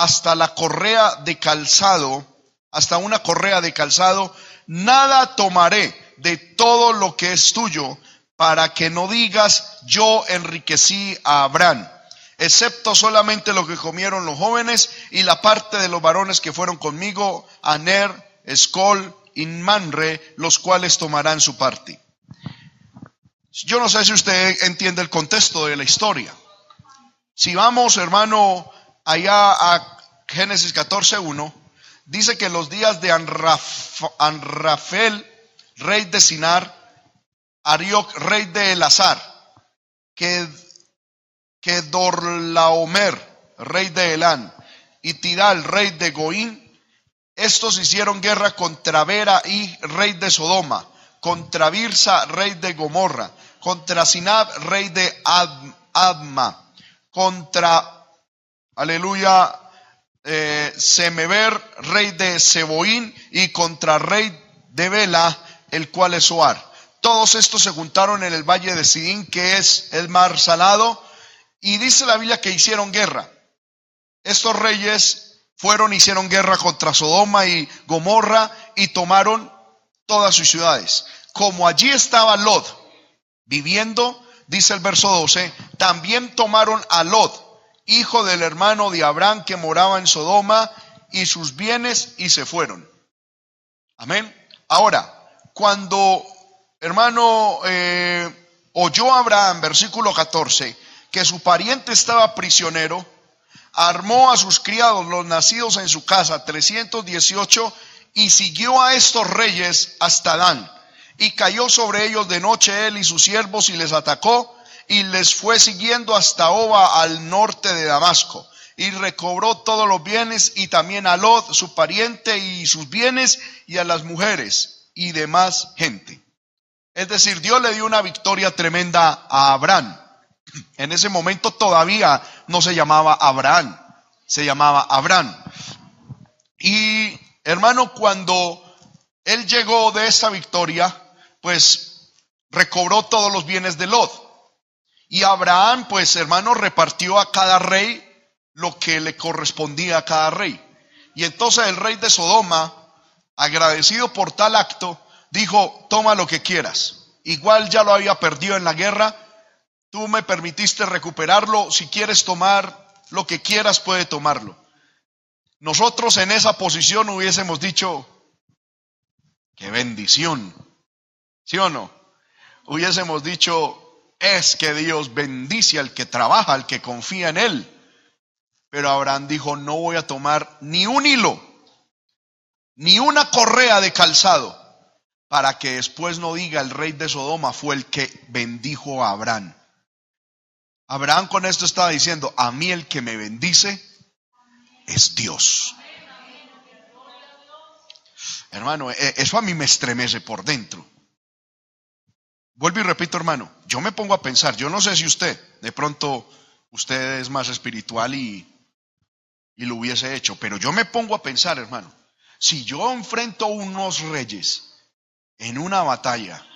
hasta la correa de calzado, hasta una correa de calzado, nada tomaré de todo lo que es tuyo, para que no digas, yo enriquecí a Abraham, excepto solamente lo que comieron los jóvenes y la parte de los varones que fueron conmigo, Aner, Escol y Manre, los cuales tomarán su parte. Yo no sé si usted entiende el contexto de la historia. Si vamos, hermano, allá a Génesis 14.1, dice que los días de Anrafel, rey de Sinar, Arioc, rey de Elazar, que, que Dorlaomer, rey de Elán, y Tidal, rey de Goín, estos hicieron guerra contra Vera y rey de Sodoma, contra Birsa, rey de Gomorra, contra Sinab, rey de Adma, contra, aleluya, eh, rey de Seboín, y contra rey de Bela, el cual es Soar. Todos estos se juntaron en el valle de Sidín, que es el mar salado, y dice la Biblia que hicieron guerra. Estos reyes fueron, hicieron guerra contra Sodoma y Gomorra y tomaron todas sus ciudades. Como allí estaba Lot viviendo, dice el verso 12, también tomaron a Lot, hijo del hermano de Abraham que moraba en Sodoma, y sus bienes y se fueron. Amén. Ahora, cuando hermano eh, oyó Abraham, versículo 14, que su pariente estaba prisionero, armó a sus criados, los nacidos en su casa, 318, y siguió a estos reyes hasta Dan. Y cayó sobre ellos de noche él y sus siervos y les atacó y les fue siguiendo hasta Oba al norte de Damasco. Y recobró todos los bienes y también a Lot, su pariente, y sus bienes, y a las mujeres y demás gente. Es decir, Dios le dio una victoria tremenda a Abraham. En ese momento todavía no se llamaba Abraham, se llamaba Abraham. Y hermano, cuando él llegó de esa victoria, pues recobró todos los bienes de Lot. Y Abraham, pues hermano, repartió a cada rey lo que le correspondía a cada rey. Y entonces el rey de Sodoma, agradecido por tal acto, dijo, toma lo que quieras. Igual ya lo había perdido en la guerra, tú me permitiste recuperarlo, si quieres tomar lo que quieras, puede tomarlo. Nosotros en esa posición hubiésemos dicho, qué bendición, ¿sí o no? Hubiésemos dicho, es que Dios bendice al que trabaja, al que confía en Él. Pero Abraham dijo, no voy a tomar ni un hilo, ni una correa de calzado, para que después no diga el rey de Sodoma fue el que bendijo a Abraham. Abraham con esto estaba diciendo, a mí el que me bendice es Dios. Hermano, e, eso a mí me estremece por dentro. Vuelvo y repito, hermano, yo me pongo a pensar, yo no sé si usted, de pronto usted es más espiritual y, y lo hubiese hecho, pero yo me pongo a pensar, hermano, si yo enfrento a unos reyes en una batalla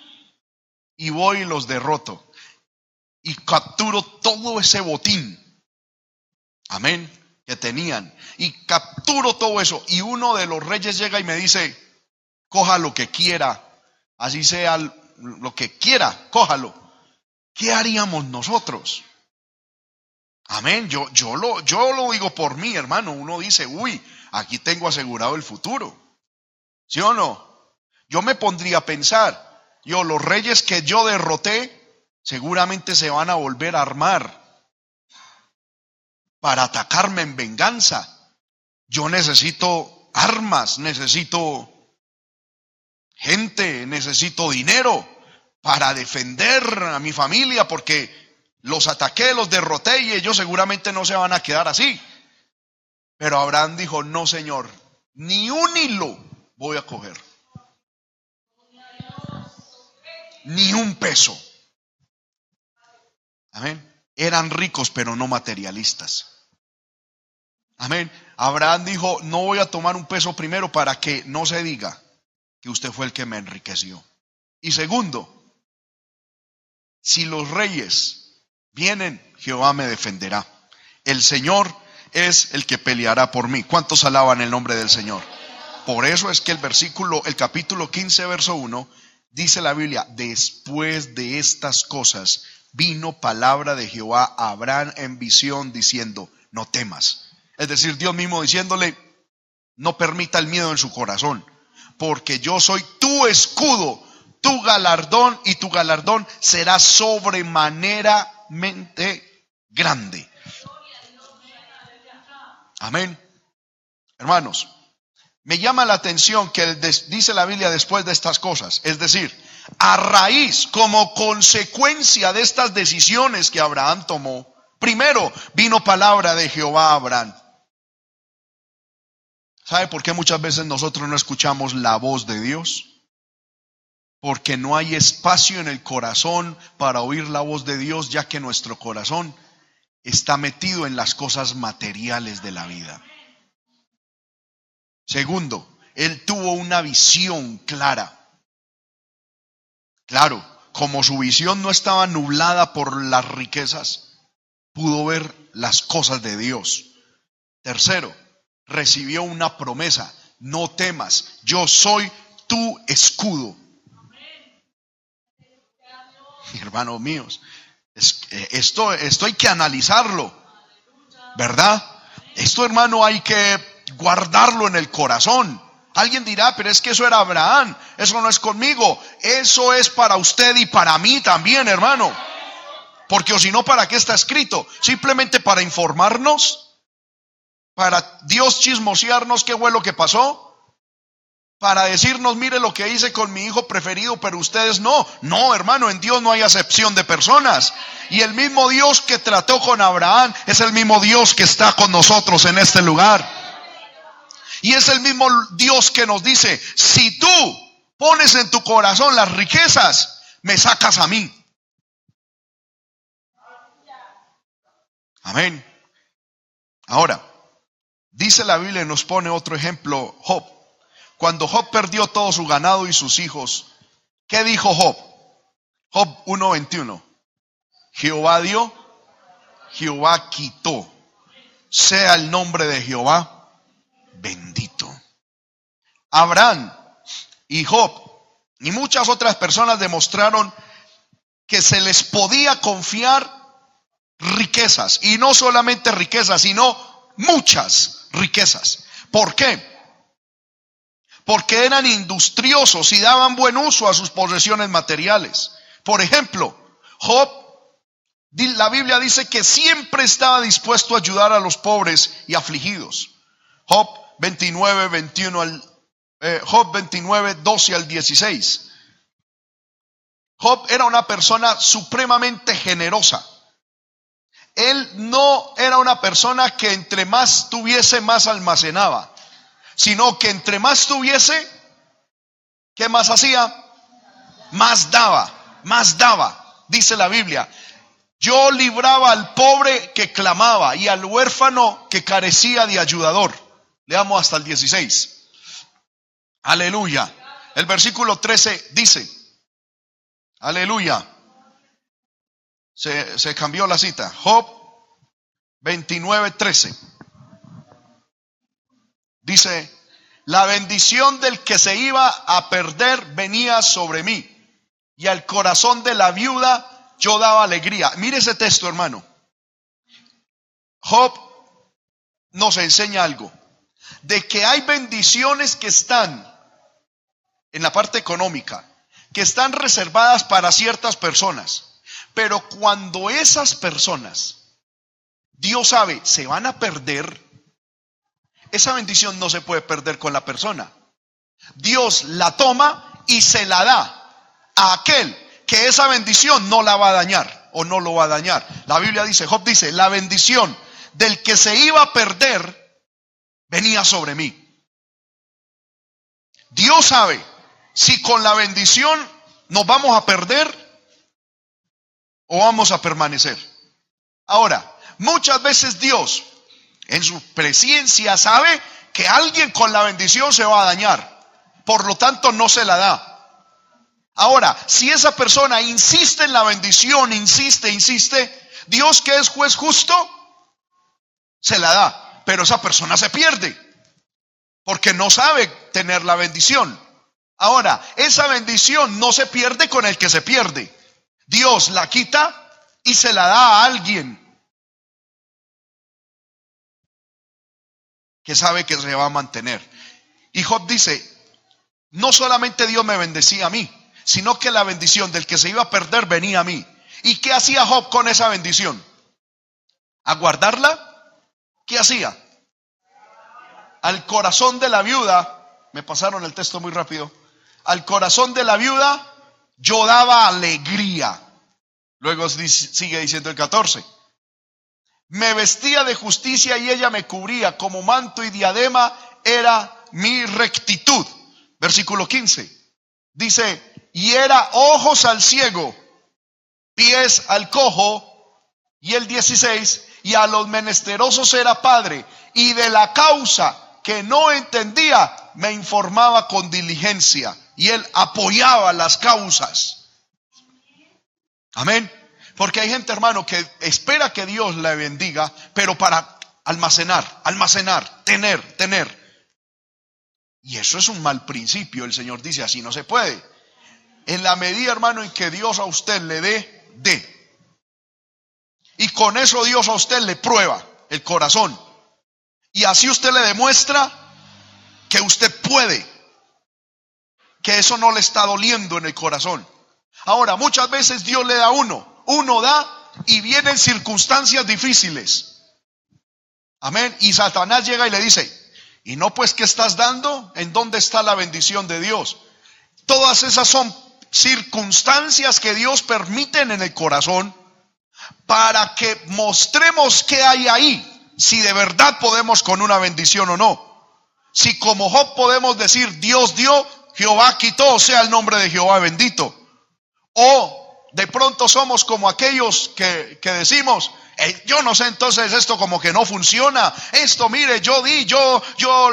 y voy y los derroto y capturo todo ese botín, amén, que tenían, y capturo todo eso, y uno de los reyes llega y me dice, coja lo que quiera, así sea lo que quiera, cójalo. ¿Qué haríamos nosotros? Amén. Yo, yo, lo, yo lo digo por mí, hermano. Uno dice, uy, aquí tengo asegurado el futuro. ¿Sí o no? Yo me pondría a pensar, yo, los reyes que yo derroté, seguramente se van a volver a armar para atacarme en venganza. Yo necesito armas, necesito gente, necesito dinero para defender a mi familia porque los ataqué, los derroté y ellos seguramente no se van a quedar así. Pero Abraham dijo, no Señor, ni un hilo voy a coger. Ni un peso. Amén. Eran ricos pero no materialistas. Amén. Abraham dijo, no voy a tomar un peso primero para que no se diga que usted fue el que me enriqueció. Y segundo, si los reyes vienen, Jehová me defenderá. El Señor es el que peleará por mí. ¿Cuántos alaban el nombre del Señor? Por eso es que el versículo, el capítulo 15, verso 1, dice la Biblia, después de estas cosas vino palabra de Jehová a Abraham en visión diciendo, no temas. Es decir, Dios mismo diciéndole, no permita el miedo en su corazón, porque yo soy tu escudo, tu galardón y tu galardón será sobremaneramente grande. Amén. Hermanos, me llama la atención que dice la Biblia después de estas cosas, es decir, a raíz, como consecuencia de estas decisiones que Abraham tomó, primero vino palabra de Jehová a Abraham. ¿Sabe por qué muchas veces nosotros no escuchamos la voz de Dios? Porque no hay espacio en el corazón para oír la voz de Dios, ya que nuestro corazón está metido en las cosas materiales de la vida. Segundo, él tuvo una visión clara. Claro, como su visión no estaba nublada por las riquezas, pudo ver las cosas de Dios. Tercero, recibió una promesa, no temas, yo soy tu escudo. Hermanos míos, eh, esto, esto hay que analizarlo, ¿verdad? Esto, hermano, hay que guardarlo en el corazón. Alguien dirá, pero es que eso era Abraham, eso no es conmigo, eso es para usted y para mí también, hermano. Porque o si no, ¿para qué está escrito? Simplemente para informarnos, para Dios chismosearnos qué fue lo que pasó, para decirnos, mire lo que hice con mi hijo preferido, pero ustedes no. No, hermano, en Dios no hay acepción de personas. Y el mismo Dios que trató con Abraham es el mismo Dios que está con nosotros en este lugar. Y es el mismo Dios que nos dice, si tú pones en tu corazón las riquezas, me sacas a mí. Amén. Ahora, dice la Biblia y nos pone otro ejemplo, Job. Cuando Job perdió todo su ganado y sus hijos, ¿qué dijo Job? Job 1.21. Jehová dio, Jehová quitó. Sea el nombre de Jehová bendito. Abraham y Job y muchas otras personas demostraron que se les podía confiar riquezas, y no solamente riquezas, sino muchas riquezas. ¿Por qué? Porque eran industriosos y daban buen uso a sus posesiones materiales. Por ejemplo, Job, la Biblia dice que siempre estaba dispuesto a ayudar a los pobres y afligidos. Job 29, 21 al, eh, Job 29, 12 al 16. Job era una persona supremamente generosa. Él no era una persona que entre más tuviese, más almacenaba, sino que entre más tuviese, ¿qué más hacía? Más daba, más daba, dice la Biblia. Yo libraba al pobre que clamaba y al huérfano que carecía de ayudador. Leamos hasta el 16. Aleluya. El versículo 13 dice, aleluya. Se, cambió la cita. Job 29, 13. Dice, la bendición del que se iba a perder venía sobre mí, y al corazón de la viuda yo daba alegría. Mire ese texto, hermano. Job nos enseña algo de que hay bendiciones que están en la parte económica, que están reservadas para ciertas personas. Pero cuando esas personas, Dios sabe, se van a perder, esa bendición no se puede perder con la persona. Dios la toma y se la da a aquel que esa bendición no la va a dañar o no lo va a dañar. La Biblia dice, Job dice, la bendición del que se iba a perder venía sobre mí. Dios sabe si con la bendición nos vamos a perder o vamos a permanecer. Ahora, muchas veces Dios en su presencia sabe que alguien con la bendición se va a dañar. Por lo tanto, no se la da. Ahora, si esa persona insiste en la bendición, insiste, insiste, Dios que es juez justo, se la da, pero esa persona se pierde porque no sabe tener la bendición. Ahora, esa bendición no se pierde con el que se pierde. Dios la quita y se la da a alguien que sabe que se va a mantener. Y Job dice, no solamente Dios me bendecía a mí, sino que la bendición del que se iba a perder venía a mí. ¿Y qué hacía Job con esa bendición? ¿A guardarla? ¿Qué hacía? Al corazón de la viuda, me pasaron el texto muy rápido, al corazón de la viuda yo daba alegría. Luego sigue diciendo el 14. Me vestía de justicia y ella me cubría como manto y diadema era mi rectitud. Versículo 15. Dice, y era ojos al ciego, pies al cojo. Y el 16, y a los menesterosos era padre. Y de la causa que no entendía, me informaba con diligencia. Y él apoyaba las causas. Amén. Porque hay gente, hermano, que espera que Dios le bendiga, pero para almacenar, almacenar, tener, tener. Y eso es un mal principio. El Señor dice, así no se puede. En la medida, hermano, en que Dios a usted le dé, dé. Y con eso Dios a usted le prueba el corazón. Y así usted le demuestra que usted puede. Que eso no le está doliendo en el corazón. Ahora, muchas veces Dios le da uno uno da y vienen circunstancias difíciles. Amén. Y Satanás llega y le dice, ¿y no pues qué estás dando? ¿En dónde está la bendición de Dios? Todas esas son circunstancias que Dios permite en el corazón para que mostremos qué hay ahí, si de verdad podemos con una bendición o no. Si como Job podemos decir, Dios dio, Jehová quitó, sea el nombre de Jehová bendito. O de pronto somos como aquellos que, decimos, yo no sé entonces esto como que no funciona. Esto, mire, yo di, yo, yo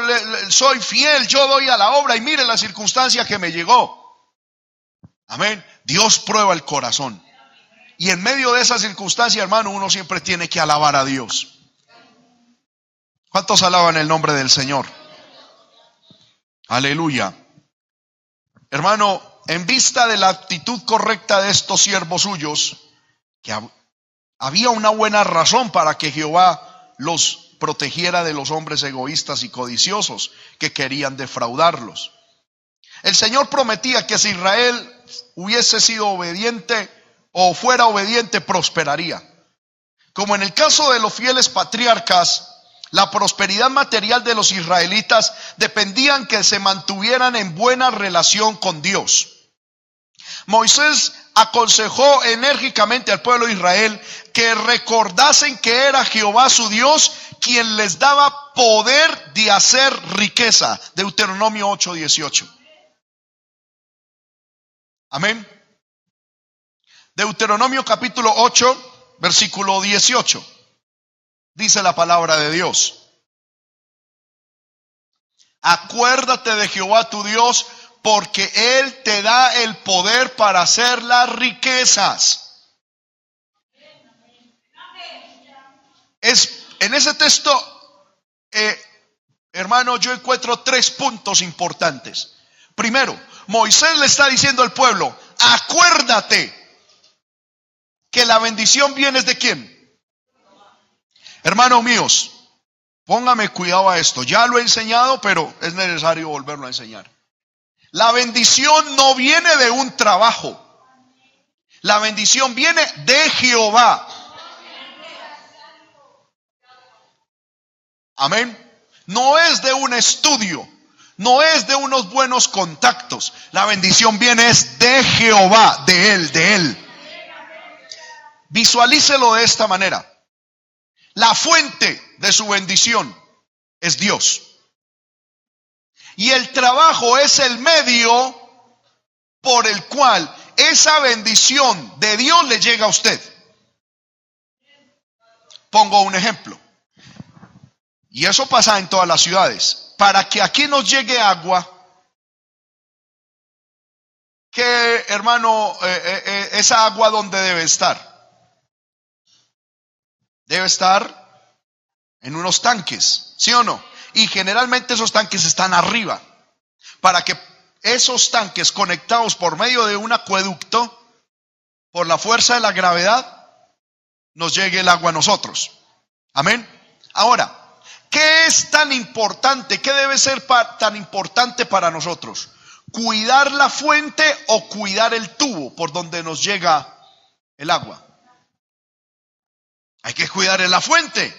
soy fiel, yo doy a la obra y mire la circunstancia que me llegó. Amén. Dios prueba el corazón. Y en medio de esa circunstancia, hermano, uno siempre tiene que alabar a Dios. ¿Cuántos alaban el nombre del Señor? Aleluya. Hermano, en vista de la actitud correcta de estos siervos suyos, que había una buena razón para que Jehová los protegiera de los hombres egoístas y codiciosos que querían defraudarlos. El Señor prometía que si Israel hubiese sido obediente o fuera obediente, prosperaría. Como en el caso de los fieles patriarcas, la prosperidad material de los israelitas dependían que se mantuvieran en buena relación con Dios. Moisés aconsejó enérgicamente al pueblo de Israel que recordasen que era Jehová su Dios quien les daba poder de hacer riqueza. Deuteronomio 8:18. Amén. Deuteronomio capítulo 8, versículo 18. Dice la palabra de Dios. Acuérdate de Jehová tu Dios porque Él te da el poder para hacer las riquezas. Es, en ese texto, eh, hermano, yo encuentro tres puntos importantes. Primero, Moisés le está diciendo al pueblo, acuérdate que la bendición viene de quién. Hermanos míos, póngame cuidado a esto. Ya lo he enseñado, pero es necesario volverlo a enseñar. La bendición no viene de un trabajo. La bendición viene de Jehová. Amén. No es de un estudio, no es de unos buenos contactos. La bendición viene de Jehová, de Él, de Él. Visualícelo de esta manera. La fuente de su bendición es Dios. Y el trabajo es el medio por el cual esa bendición de Dios le llega a usted. Pongo un ejemplo. Y eso pasa en todas las ciudades. Para que aquí nos llegue agua, que hermano, eh, eh, eh, esa agua donde debe estar. Debe estar en unos tanques, ¿sí o no? Y generalmente esos tanques están arriba, para que esos tanques conectados por medio de un acueducto, por la fuerza de la gravedad, nos llegue el agua a nosotros. Amén. Ahora, ¿qué es tan importante? ¿Qué debe ser tan importante para nosotros? ¿Cuidar la fuente o cuidar el tubo por donde nos llega el agua? Hay que cuidar la fuente.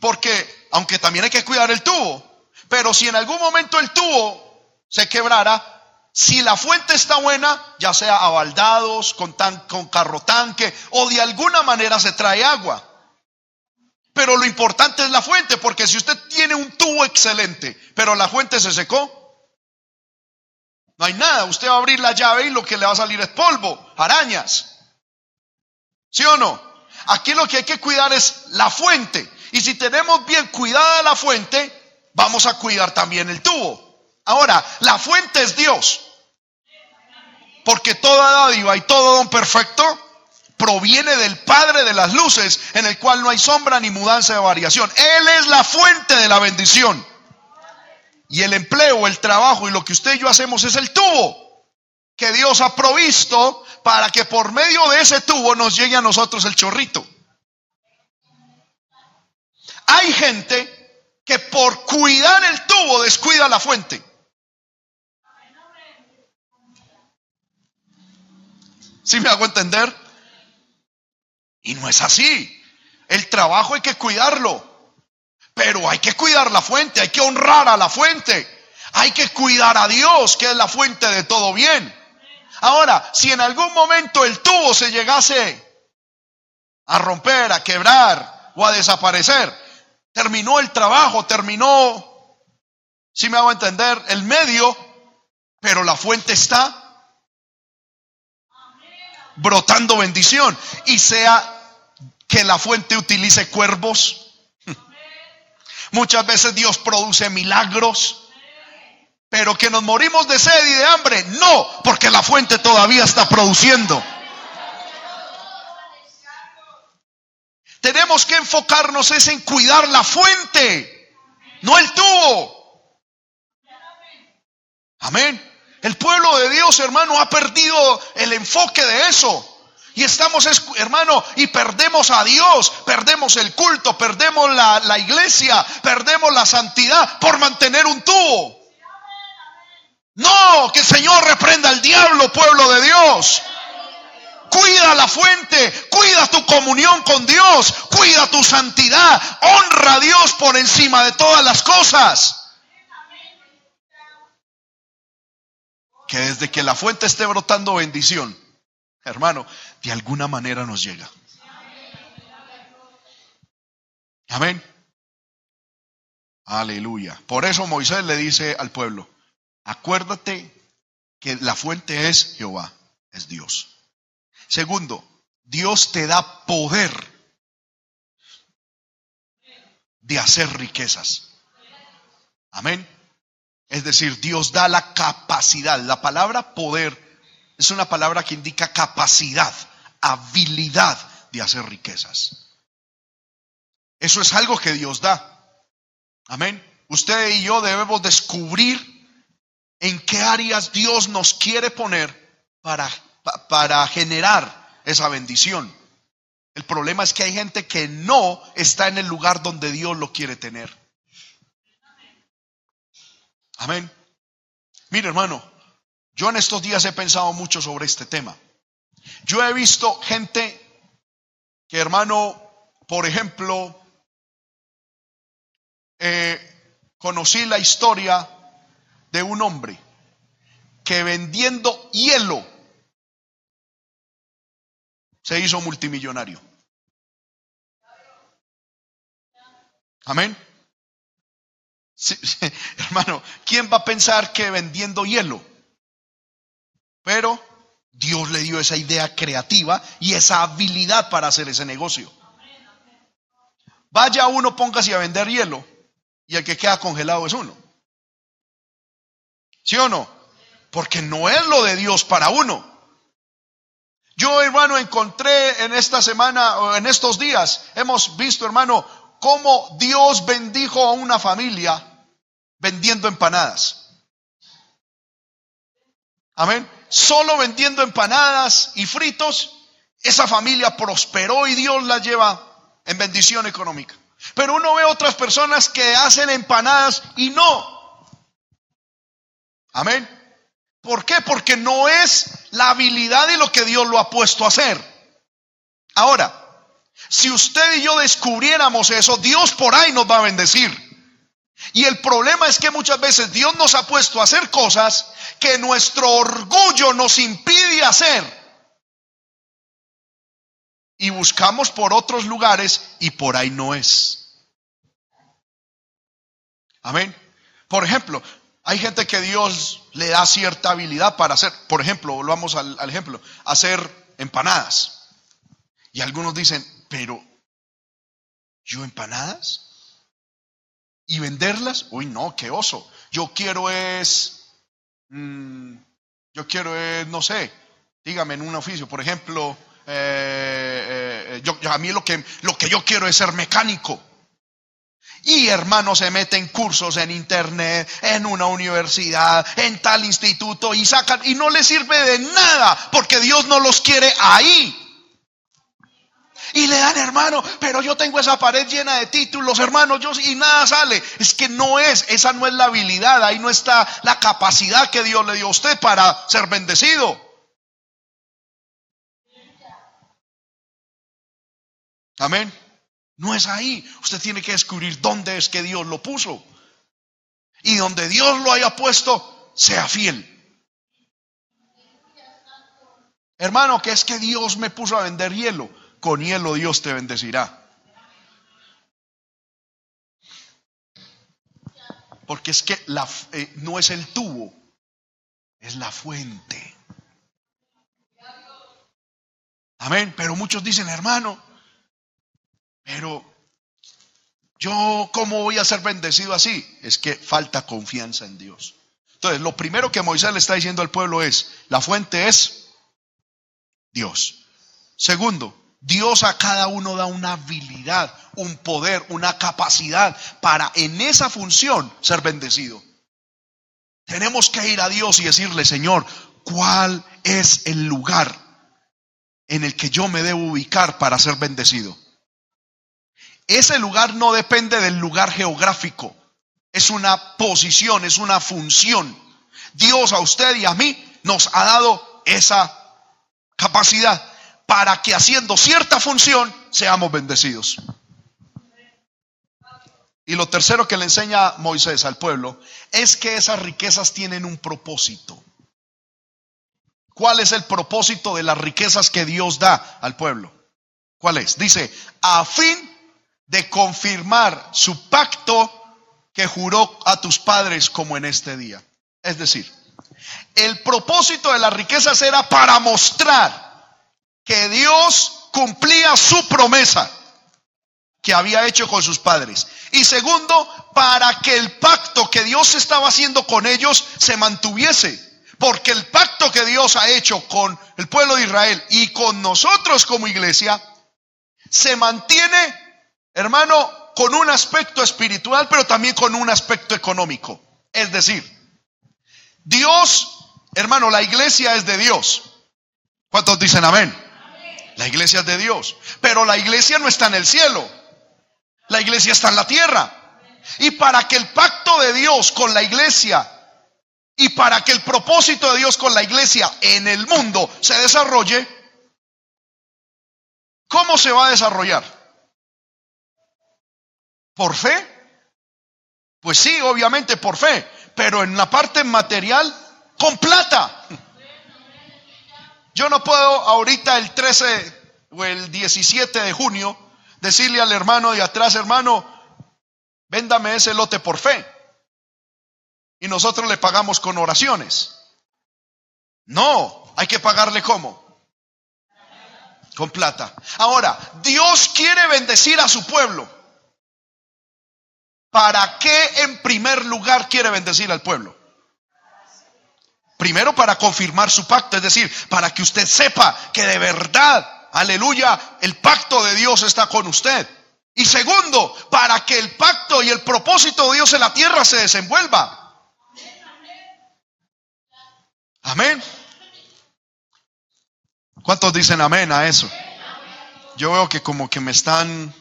Porque, aunque también hay que cuidar el tubo, pero si en algún momento el tubo se quebrara, si la fuente está buena, ya sea a baldados, con, con carro tanque, o de alguna manera se trae agua. Pero lo importante es la fuente, porque si usted tiene un tubo excelente, pero la fuente se secó, no hay nada. Usted va a abrir la llave y lo que le va a salir es polvo, arañas. ¿Sí o no? Aquí lo que hay que cuidar es la fuente. Y si tenemos bien cuidada la fuente, vamos a cuidar también el tubo. Ahora, la fuente es Dios. Porque toda dádiva y todo don perfecto proviene del Padre de las luces, en el cual no hay sombra ni mudanza de variación. Él es la fuente de la bendición. Y el empleo, el trabajo y lo que usted y yo hacemos es el tubo que Dios ha provisto para que por medio de ese tubo nos llegue a nosotros el chorrito. Hay gente que por cuidar el tubo descuida la fuente. ¿Sí me hago entender? Y no es así. El trabajo hay que cuidarlo. Pero hay que cuidar la fuente, hay que honrar a la fuente. Hay que cuidar a Dios, que es la fuente de todo bien. Ahora, si en algún momento el tubo se llegase a romper, a quebrar o a desaparecer, terminó el trabajo, terminó, si me hago entender, el medio, pero la fuente está brotando bendición. Y sea que la fuente utilice cuervos, Muchas veces Dios produce milagros, pero que nos morimos de sed y de hambre, no, porque la fuente todavía está produciendo. Tenemos que enfocarnos es en cuidar la fuente, no el tubo. Amén. El pueblo de Dios, hermano, ha perdido el enfoque de eso. Y estamos, hermano, y perdemos a Dios, perdemos el culto, perdemos la, la, iglesia, perdemos la santidad por mantener un tubo. No, que el Señor reprenda al diablo, pueblo de Dios. Cuida la fuente, cuida tu comunión con Dios, cuida tu santidad, honra a Dios por encima de todas las cosas. Que desde que la fuente esté brotando bendición, hermano, de alguna manera nos llega. Amén. Aleluya. Por eso Moisés le dice al pueblo, acuérdate que la fuente es Jehová, es Dios. Segundo, Dios te da poder de hacer riquezas. Amén. Es decir, Dios da la capacidad. La palabra poder es una palabra que indica capacidad, habilidad de hacer riquezas. Eso es algo que Dios da. Amén. Usted y yo debemos descubrir en qué áreas Dios nos quiere poner para, para generar esa bendición. El problema es que hay gente que no está en el lugar donde Dios lo quiere tener. Amén. Mire, hermano, yo en estos días he pensado mucho sobre este tema. Yo he visto gente que, hermano, por ejemplo, eh, conocí la historia de un hombre que vendiendo hielo se hizo multimillonario. Amén. hermano, ¿quién va a pensar que vendiendo hielo pero Dios le dio esa idea creativa y esa habilidad para hacer ese negocio. Vaya uno, póngase a vender hielo y el que queda congelado es uno. ¿Sí o no? Porque no es lo de Dios para uno. Yo, hermano, encontré en esta semana o en estos días, hemos visto, hermano, cómo Dios bendijo a una familia vendiendo empanadas. Amén. Solo vendiendo empanadas y fritos, esa familia prosperó y Dios la lleva en bendición económica. Pero uno ve otras personas que hacen empanadas y no. Amén. ¿Por qué? Porque no es la habilidad de lo que Dios lo ha puesto a hacer. Ahora, si usted y yo descubriéramos eso, Dios por ahí nos va a bendecir. Y el problema es que muchas veces Dios nos ha puesto a hacer cosas que nuestro orgullo nos impide hacer. Y buscamos por otros lugares y por ahí no es. Amén. Por ejemplo, hay gente que Dios le da cierta habilidad para hacer, por ejemplo, volvamos al, al ejemplo, hacer empanadas. Y algunos dicen, pero ¿yo empanadas? ¿Y venderlas? Uy, no, qué oso. Yo quiero es, mm, yo quiero es, no sé, dígame en un oficio, por ejemplo, eh, eh, yo, a mí lo que, lo que yo quiero es ser mecánico. Y hermanos se meten cursos en internet, en una universidad, en tal instituto y sacan y no les sirve de nada porque Dios no los quiere ahí. Y le dan, hermano, pero yo tengo esa pared llena de títulos, hermano, yo y nada sale. Es que no es, esa no es la habilidad, ahí no está la capacidad que Dios le dio a usted para ser bendecido. Amén. No es ahí. Usted tiene que descubrir dónde es que Dios lo puso. Y donde Dios lo haya puesto, sea fiel. Hermano, que es que Dios me puso a vender hielo. Con hielo Dios te bendecirá. Porque es que la, eh, no es el tubo, es la fuente. Amén. Pero muchos dicen, hermano, pero yo, ¿cómo voy a ser bendecido así? Es que falta confianza en Dios. Entonces, lo primero que Moisés le está diciendo al pueblo es, la fuente es Dios. Segundo, Dios a cada uno da una habilidad, un poder, una capacidad para en esa función ser bendecido. Tenemos que ir a Dios y decirle, Señor, ¿cuál es el lugar en el que yo me debo ubicar para ser bendecido? Ese lugar no depende del lugar geográfico, es una posición, es una función. Dios a usted y a mí nos ha dado esa capacidad para que haciendo cierta función seamos bendecidos. Y lo tercero que le enseña Moisés al pueblo es que esas riquezas tienen un propósito. ¿Cuál es el propósito de las riquezas que Dios da al pueblo? ¿Cuál es? Dice, a fin de confirmar su pacto que juró a tus padres como en este día. Es decir, el propósito de las riquezas era para mostrar que Dios cumplía su promesa que había hecho con sus padres. Y segundo, para que el pacto que Dios estaba haciendo con ellos se mantuviese. Porque el pacto que Dios ha hecho con el pueblo de Israel y con nosotros como iglesia se mantiene hermano, con un aspecto espiritual, pero también con un aspecto económico. Es decir, Dios, hermano, la iglesia es de Dios. ¿Cuántos dicen amén? La iglesia es de Dios. Pero la iglesia no está en el cielo. La iglesia está en la tierra. Y para que el pacto de Dios con la iglesia y para que el propósito de Dios con la iglesia en el mundo se desarrolle, ¿cómo se va a desarrollar? ¿Por fe? Pues sí, obviamente por fe, pero en la parte material, con plata. Yo no puedo ahorita el 13 o el 17 de junio decirle al hermano de atrás, hermano, véndame ese lote por fe. Y nosotros le pagamos con oraciones. No, hay que pagarle cómo? Con plata. Ahora, Dios quiere bendecir a su pueblo. ¿Para qué en primer lugar quiere bendecir al pueblo? Primero para confirmar su pacto, es decir, para que usted sepa que de verdad, aleluya, el pacto de Dios está con usted. Y segundo, para que el pacto y el propósito de Dios en la tierra se desenvuelva. Amén. ¿Cuántos dicen amén a eso? Yo veo que como que me están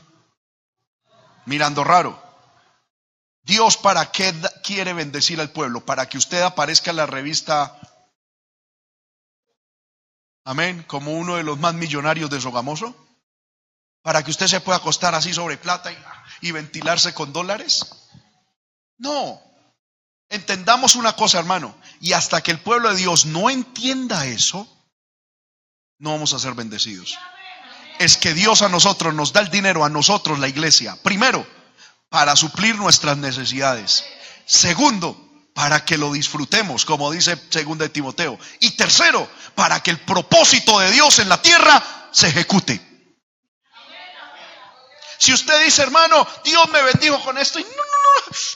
mirando raro. Dios para qué quiere bendecir al pueblo? Para que usted aparezca en la revista Amén, como uno de los más millonarios de Sogamoso. Para que usted se pueda acostar así sobre plata y, y ventilarse con dólares. No. Entendamos una cosa, hermano. Y hasta que el pueblo de Dios no entienda eso, no vamos a ser bendecidos. Es que Dios a nosotros nos da el dinero, a nosotros, la iglesia. Primero, para suplir nuestras necesidades. Segundo, para que lo disfrutemos, como dice segundo de Timoteo. Y tercero, para que el propósito de Dios en la tierra se ejecute. Si usted dice, hermano, Dios me bendijo con esto,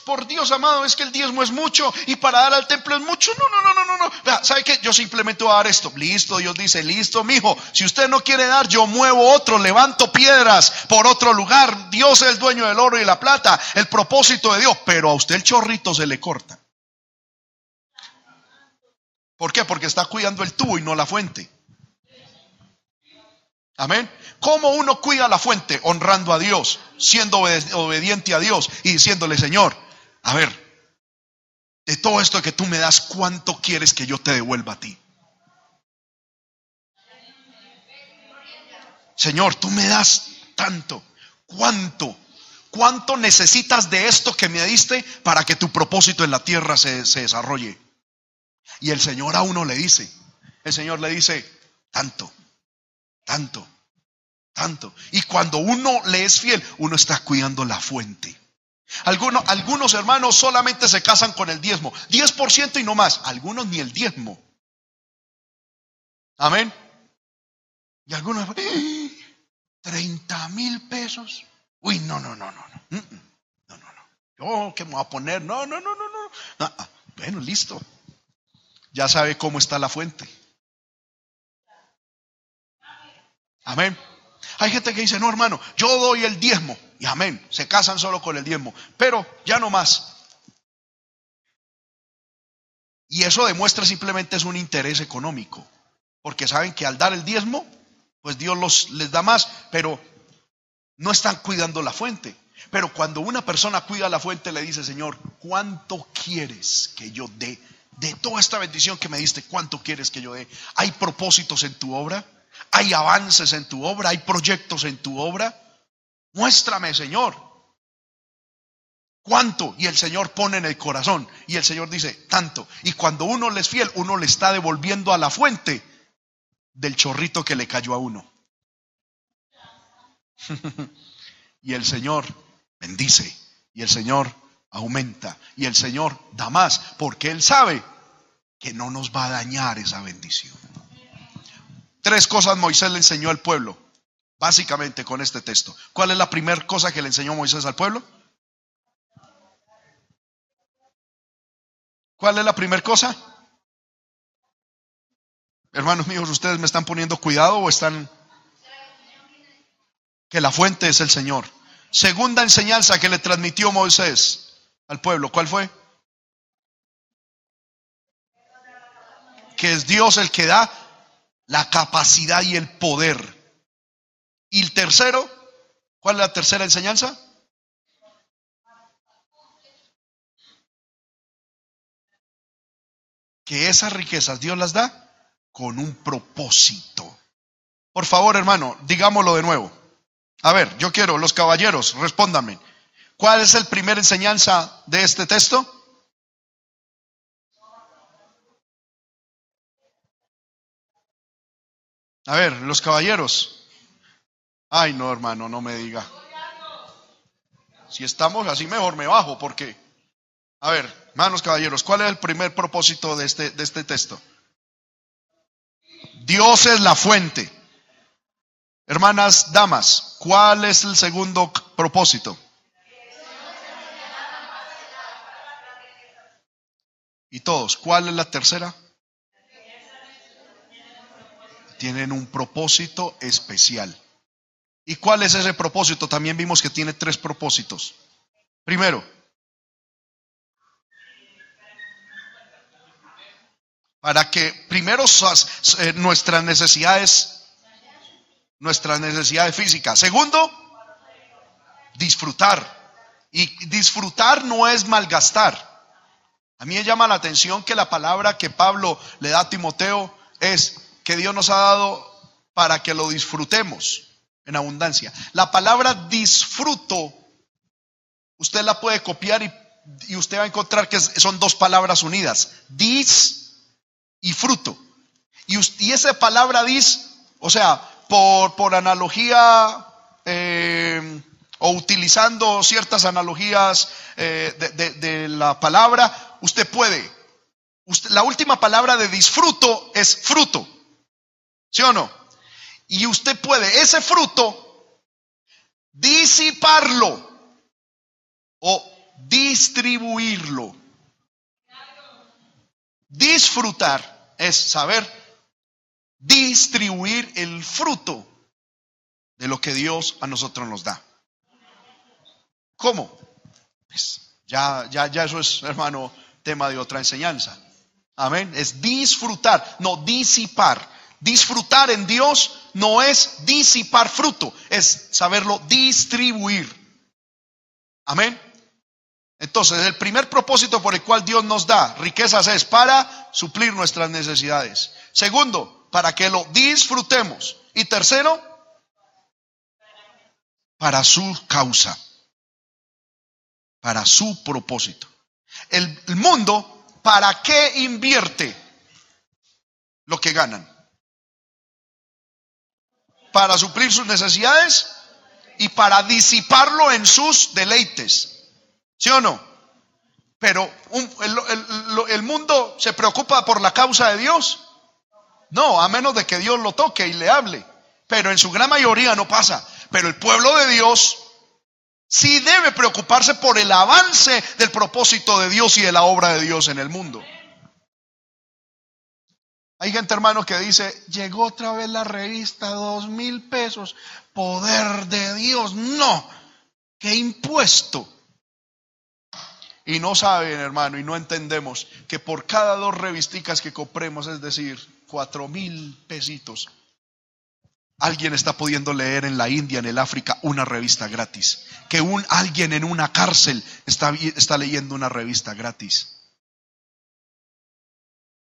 por Dios amado, es que el diezmo es mucho y para dar al templo es mucho. No, no, no, no, no, no. ¿Sabe qué? Yo simplemente voy a dar esto. Listo, Dios dice, listo, mijo. Si usted no quiere dar, yo muevo otro, levanto piedras por otro lugar. Dios es el dueño del oro y la plata, el propósito de Dios, pero a usted el chorrito se le corta. ¿Por qué? Porque está cuidando el tubo y no la fuente. Amén. ¿Cómo uno cuida la fuente? Honrando a Dios, siendo obediente a Dios y diciéndole, Señor, a ver, de todo esto que tú me das, ¿cuánto quieres que yo te devuelva a ti? Señor, tú me das tanto. ¿Cuánto? ¿Cuánto necesitas de esto que me diste para que tu propósito en la tierra se, se desarrolle? Y el Señor a uno le dice, el Señor le dice, tanto, tanto, tanto. Y cuando uno le es fiel, uno está cuidando la fuente. Algunos, algunos hermanos solamente se casan con el diezmo, 10% y no más. Algunos ni el diezmo. Amén. Y algunos, 30 mil pesos. Uy, no, no, no, no, no. Mm, mm. No, no, no. Yo que me voy a poner, no, no, no, no, no. Ah, ah. Bueno, listo ya sabe cómo está la fuente. Amén. Hay gente que dice, no hermano, yo doy el diezmo. Y amén, se casan solo con el diezmo. Pero ya no más. Y eso demuestra simplemente es un interés económico. Porque saben que al dar el diezmo, pues Dios los, les da más, pero no están cuidando la fuente. Pero cuando una persona cuida la fuente, le dice, Señor, ¿cuánto quieres que yo dé de toda esta bendición que me diste, ¿cuánto quieres que yo dé? ¿Hay propósitos en tu obra? ¿Hay avances en tu obra? ¿Hay proyectos en tu obra? Muéstrame, Señor. ¿Cuánto? Y el Señor pone en el corazón. Y el Señor dice, tanto. Y cuando uno es fiel, uno le está devolviendo a la fuente del chorrito que le cayó a uno. y el Señor bendice. Y el Señor aumenta y el Señor da más, porque Él sabe que no nos va a dañar esa bendición. Tres cosas Moisés le enseñó al pueblo, básicamente con este texto. ¿Cuál es la primera cosa que le enseñó Moisés al pueblo? ¿Cuál es la primera cosa? Hermanos míos, ¿ustedes me están poniendo cuidado o están... Que la fuente es el Señor. Segunda enseñanza que le transmitió Moisés al pueblo. ¿Cuál fue? Que es Dios el que da la capacidad y el poder. Y el tercero, ¿cuál es la tercera enseñanza? Que esas riquezas Dios las da con un propósito. Por favor, hermano, digámoslo de nuevo. A ver, yo quiero, los caballeros, respóndanme. ¿Cuál es el primer enseñanza de este texto? A ver, los caballeros. Ay, no, hermano, no me diga. Si estamos así, mejor me bajo, porque. A ver, hermanos caballeros, ¿cuál es el primer propósito de este, de este texto? Dios es la fuente. Hermanas, damas, ¿cuál es el segundo propósito? Y todos, ¿cuál es la tercera? Tienen un propósito especial. ¿Y cuál es ese propósito? También vimos que tiene tres propósitos. Primero, para que primero eh, nuestras necesidades, nuestras necesidades físicas. Segundo, disfrutar. Y disfrutar no es malgastar. A mí me llama la atención que la palabra que Pablo le da a Timoteo es que Dios nos ha dado para que lo disfrutemos en abundancia. La palabra disfruto, usted la puede copiar y, y usted va a encontrar que son dos palabras unidas. Dis y fruto. Y, esa palabra dis, o sea, por, por analogía eh, o utilizando ciertas analogías eh, de, la palabra, usted puede. la última palabra de disfruto es fruto. ¿Sí o no? Y usted puede ese fruto disiparlo o distribuirlo. Disfrutar es saber distribuir el fruto de lo que Dios a nosotros nos da. ¿Cómo? Pues ya, ya, ya eso es, hermano, tema de otra enseñanza. Amén. Es disfrutar, no disipar. Disfrutar en Dios no es disipar fruto, es saberlo distribuir. Amén. Entonces, el primer propósito por el cual Dios nos da riquezas es para suplir nuestras necesidades. Segundo, para que lo disfrutemos. Y tercero, para su causa, para su propósito. El, mundo, ¿para qué invierte lo que ganan? Para suplir sus necesidades y para disiparlo en sus deleites. ¿Sí o no? Pero el, mundo se preocupa por la causa de Dios. No, a menos de que Dios lo toque y le hable. Pero en su gran mayoría no pasa. Pero el pueblo de Dios sí debe preocuparse por el avance del propósito de Dios y de la obra de Dios en el mundo. Hay gente, hermano, que dice, llegó otra vez la revista, dos mil pesos, poder de Dios. No, qué impuesto. Y no saben, hermano, y no entendemos que por cada dos revisticas que compremos, es decir, cuatro mil pesitos, alguien está pudiendo leer en la India, en el África, una revista gratis. Que un alguien en una cárcel está, está leyendo una revista gratis.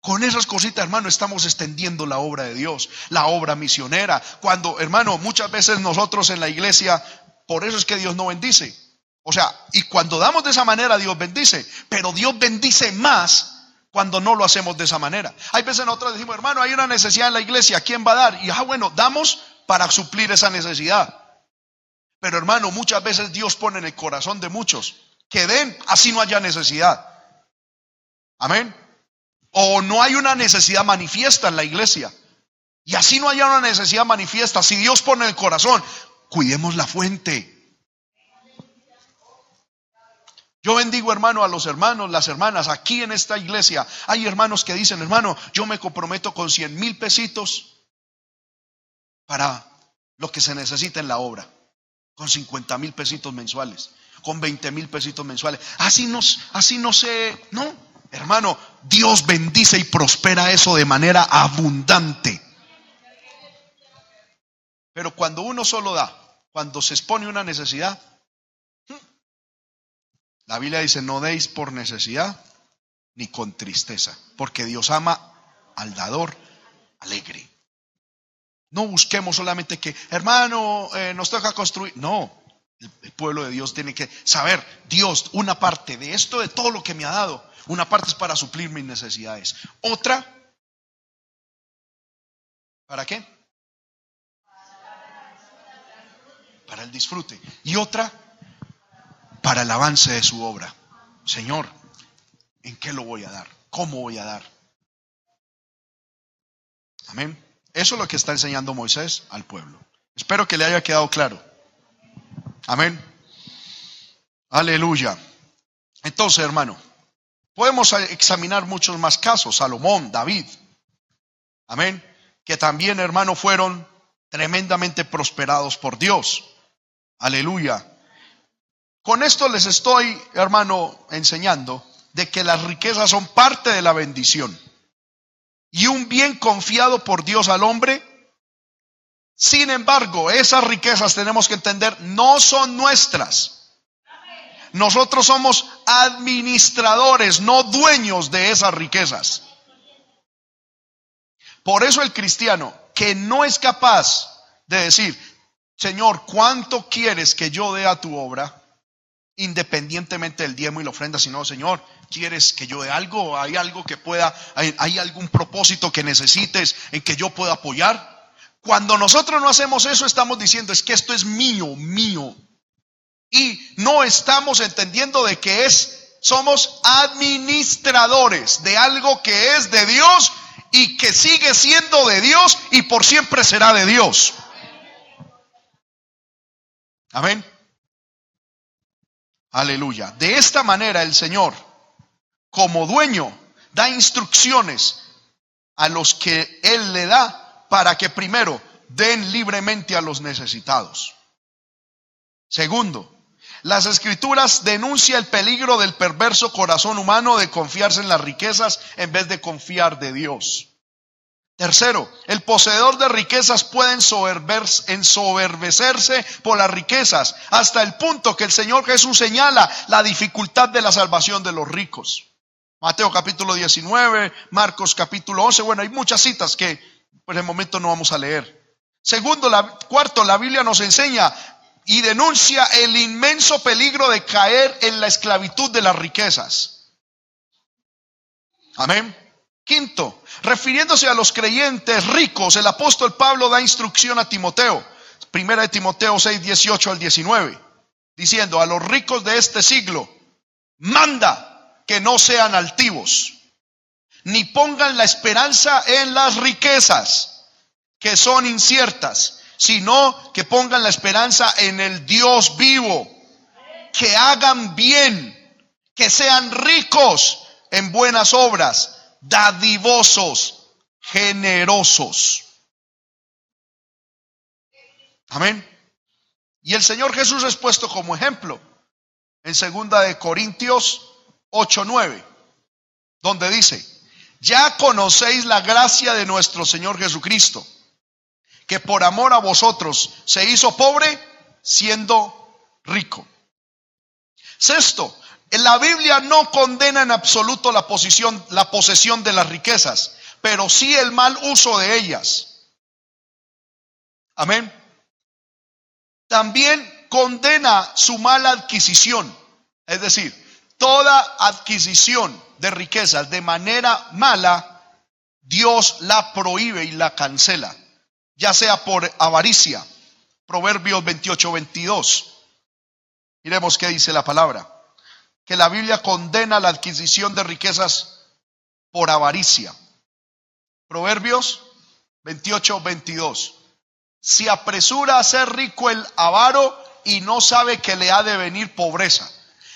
Con esas cositas, hermano, estamos extendiendo la obra de Dios, la obra misionera. Cuando, hermano, muchas veces nosotros en la iglesia, por eso es que Dios no bendice. O sea, y cuando damos de esa manera, Dios bendice, pero Dios bendice más cuando no lo hacemos de esa manera. Hay veces nosotros decimos, hermano, hay una necesidad en la iglesia, ¿quién va a dar? Y ah, bueno, damos para suplir esa necesidad. Pero hermano, muchas veces Dios pone en el corazón de muchos que den, así no haya necesidad. Amén. O no hay una necesidad manifiesta en la iglesia. Y así no haya una necesidad manifiesta. Si Dios pone el corazón, cuidemos la fuente. Yo bendigo, hermano, a los hermanos, las hermanas. Aquí en esta iglesia hay hermanos que dicen, hermano, yo me comprometo con 100 mil pesitos para lo que se necesita en la obra. Con 50 mil pesitos mensuales. Con 20 mil pesitos mensuales. Así no, así no sé, no. Hermano, Dios bendice y prospera eso de manera abundante. Pero cuando uno solo da, cuando se expone una necesidad, la Biblia dice, no deis por necesidad ni con tristeza, porque Dios ama al dador alegre. No busquemos solamente que, hermano, eh, nos toca construir. No, el, pueblo de Dios tiene que saber, Dios, una parte de esto, de todo lo que me ha dado, una parte es para suplir mis necesidades. Otra, ¿para qué? Para el disfrute. Y otra, para el avance de su obra. Señor, ¿en qué lo voy a dar? ¿Cómo voy a dar? Amén. Eso es lo que está enseñando Moisés al pueblo. Espero que le haya quedado claro. Amén. Aleluya. Entonces, hermano, podemos examinar muchos más casos. Salomón, David. Amén. Que también, hermano, fueron tremendamente prosperados por Dios. Aleluya. Con esto les estoy, hermano, enseñando de que las riquezas son parte de la bendición. Y un bien confiado por Dios al hombre. Sin embargo, esas riquezas tenemos que entender no son nuestras. Nosotros somos administradores, no dueños de esas riquezas. Por eso el cristiano que no es capaz de decir, Señor, ¿cuánto quieres que yo dé a tu obra? Independientemente del diezmo y la ofrenda, sino, Señor, ¿quieres que yo dé algo? ¿Hay algo que pueda, hay, hay algún propósito que necesites en que yo pueda apoyar? Cuando nosotros no hacemos eso, estamos diciendo, es que esto es mío, mío. Y no estamos entendiendo de que es, somos administradores de algo que es de Dios y que sigue siendo de Dios y por siempre será de Dios. Amén. Aleluya. De esta manera el Señor, como dueño, da instrucciones a los que Él le da para que primero den libremente a los necesitados. Segundo, las escrituras denuncia el peligro del perverso corazón humano de confiarse en las riquezas en vez de confiar de Dios. Tercero, el poseedor de riquezas puede ensoberbecerse por las riquezas hasta el punto que el Señor Jesús señala la dificultad de la salvación de los ricos. Mateo capítulo 19, Marcos capítulo 11, bueno, hay muchas citas que por el momento no vamos a leer. Segundo, la, cuarto, la Biblia nos enseña y denuncia el inmenso peligro de caer en la esclavitud de las riquezas. Amén. Quinto, refiriéndose a los creyentes ricos, el apóstol Pablo da instrucción a Timoteo, primera de Timoteo 6, 18 al 19, diciendo a los ricos de este siglo, manda que no sean altivos, ni pongan la esperanza en las riquezas, que son inciertas, sino que pongan la esperanza en el Dios vivo, que hagan bien, que sean ricos en buenas obras, dadivosos, generosos. Amén. Y el Señor Jesús es puesto como ejemplo en segunda de Corintios 8:9, donde dice, "Ya conocéis la gracia de nuestro Señor Jesucristo, que por amor a vosotros se hizo pobre siendo rico. Sexto, la Biblia no condena en absoluto la, posición, la posesión de las riquezas, pero sí el mal uso de ellas. Amén. También condena su mala adquisición. Es decir, toda adquisición de riquezas de manera mala, Dios la prohíbe y la cancela ya sea por avaricia. Proverbios 28, 22. Miremos qué dice la palabra. Que la Biblia condena la adquisición de riquezas por avaricia. Proverbios 28, 22. Si apresura a ser rico el avaro y no sabe que le ha de venir pobreza.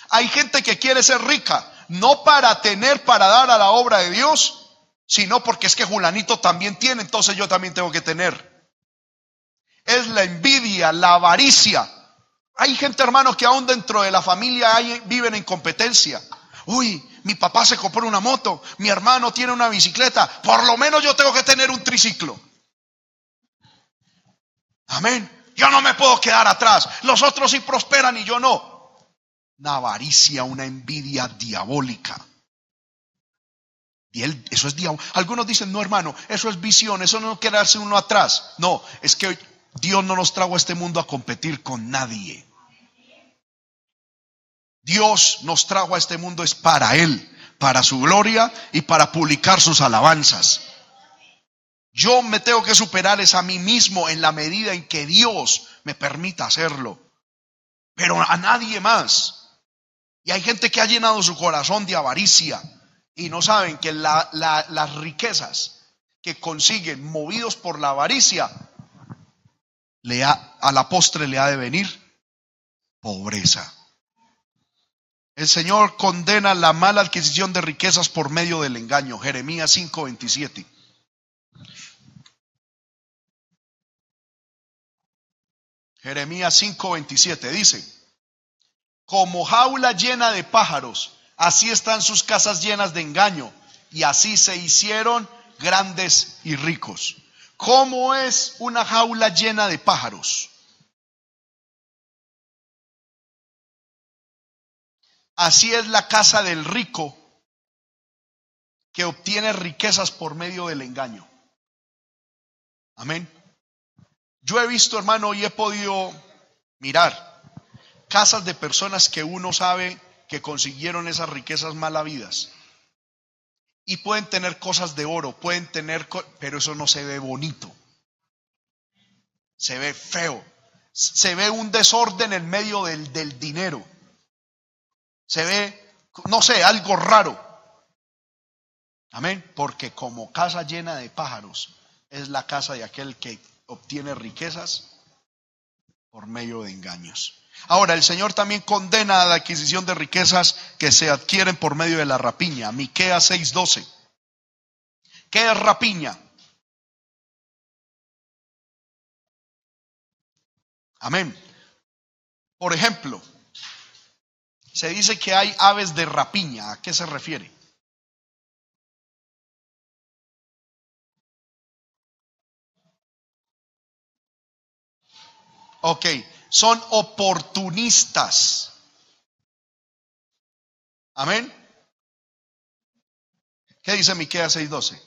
Hay gente que quiere ser rica, no para tener para dar a la obra de Dios, sino porque es que Julanito también tiene, entonces yo también tengo que tener. Es la envidia, la avaricia. Hay gente, hermanos, que aún dentro de la familia viven en competencia. Uy, mi papá se compró una moto, mi hermano tiene una bicicleta, por lo menos yo tengo que tener un triciclo. Amén. Yo no me puedo quedar atrás. Los otros sí prosperan y yo no. Una avaricia, una envidia diabólica. Y él, eso es diabólico. Algunos dicen, no hermano, eso es visión, eso no quedarse uno atrás. No, es que Dios no nos trajo a este mundo a competir con nadie. Dios nos trajo a este mundo es para Él, para su gloria y para publicar sus alabanzas. Yo me tengo que superar es a mí mismo en la medida en que Dios me permita hacerlo, pero a nadie más. Y hay gente que ha llenado su corazón de avaricia y no saben que las riquezas que consiguen movidos por la avaricia, a la postre le ha de venir pobreza. El Señor condena la mala adquisición de riquezas por medio del engaño. Jeremías 5:27. Jeremías 5:27 dice, como jaula llena de pájaros, así están sus casas llenas de engaño, y así se hicieron grandes y ricos. ¿Cómo es una jaula llena de pájaros? Así es la casa del rico que obtiene riquezas por medio del engaño. Amén. Yo he visto, hermano, y he podido mirar casas de personas que uno sabe que consiguieron esas riquezas malavidas. Y pueden tener cosas de oro, pueden tener, pero eso no se ve bonito. Se ve feo. Se ve un desorden en medio del, del dinero. Se ve, no sé, algo raro. Amén. Porque como casa llena de pájaros es la casa de aquel que obtiene riquezas por medio de engaños. Ahora, el Señor también condena a la adquisición de riquezas que se adquieren por medio de la rapiña. Miqueas 6:12. ¿Qué es rapiña? Amén. Por ejemplo, se dice que hay aves de rapiña. ¿A qué se refiere? Ok, son oportunistas. Amén. ¿Qué dice Miqueas 6:12?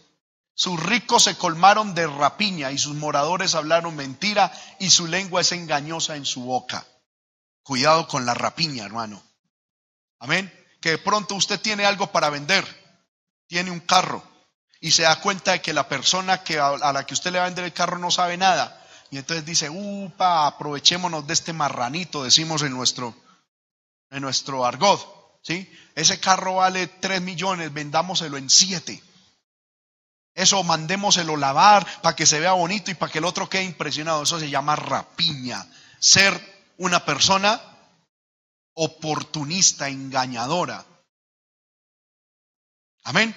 Sus ricos se colmaron de rapiña y sus moradores hablaron mentira y su lengua es engañosa en su boca. Cuidado con la rapiña, hermano. Amén. Que de pronto usted tiene algo para vender, tiene un carro y se da cuenta de que la persona que a la que usted le va a vender el carro no sabe nada y entonces dice, upa, aprovechémonos de este marranito, decimos en nuestro, en nuestro argot. ¿sí? Ese carro vale 3 millones, vendámoselo en 7. Eso mandémoselo lavar para que se vea bonito y para que el otro quede impresionado. Eso se llama rapiña. Ser una persona oportunista, engañadora. Amén.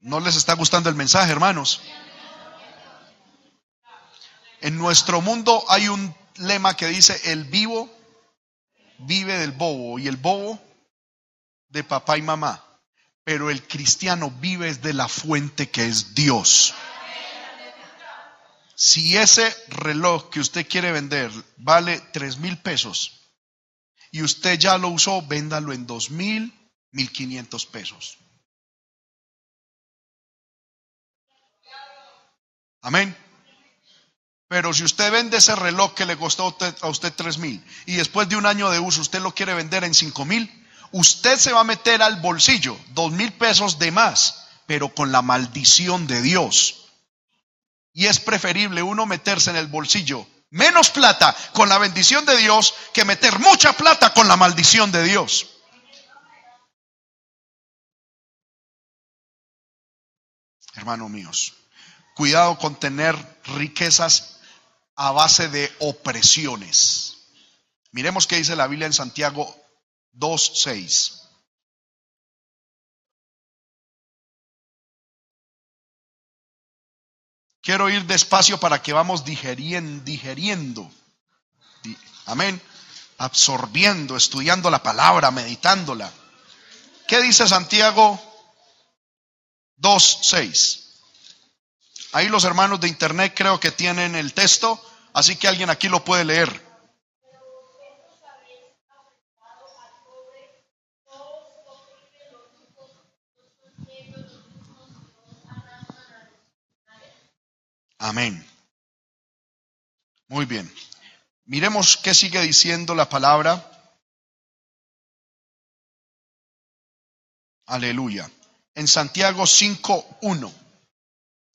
¿No les está gustando el mensaje, hermanos? En nuestro mundo hay un lema que dice, el vivo vive del bobo y el bobo de papá y mamá, pero el cristiano vive de la fuente que es Dios. Si ese reloj que usted quiere vender vale tres mil pesos y usted ya lo usó, véndalo en dos mil, mil quinientos pesos. Amén. Pero si usted vende ese reloj que le costó a usted tres mil y después de un año de uso usted lo quiere vender en cinco mil, usted se va a meter al bolsillo dos mil pesos de más, pero con la maldición de Dios. Y es preferible uno meterse en el bolsillo menos plata con la bendición de Dios que meter mucha plata con la maldición de Dios. Hermanos míos, cuidado con tener riquezas a base de opresiones. Miremos qué dice la Biblia en Santiago 2.6. Quiero ir despacio para que vamos digeriendo, digeriendo. Amén. Absorbiendo, estudiando la palabra, meditándola. ¿Qué dice Santiago 2.6? Ahí los hermanos de internet creo que tienen el texto, así que alguien aquí lo puede leer. Amén. Muy bien. Miremos qué sigue diciendo la palabra. Aleluya. En Santiago 5.1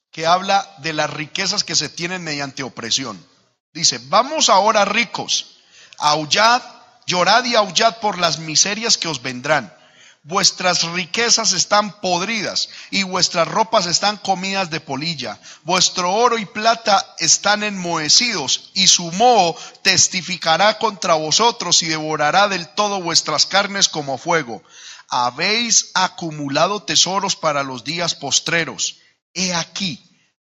que habla de las riquezas que se tienen mediante opresión. Dice, vamos ahora ricos, aullad, llorad y aullad por las miserias que os vendrán. Vuestras riquezas están podridas y vuestras ropas están comidas de polilla. Vuestro oro y plata están enmohecidos y su moho testificará contra vosotros y devorará del todo vuestras carnes como fuego. Habéis acumulado tesoros para los días postreros he aquí,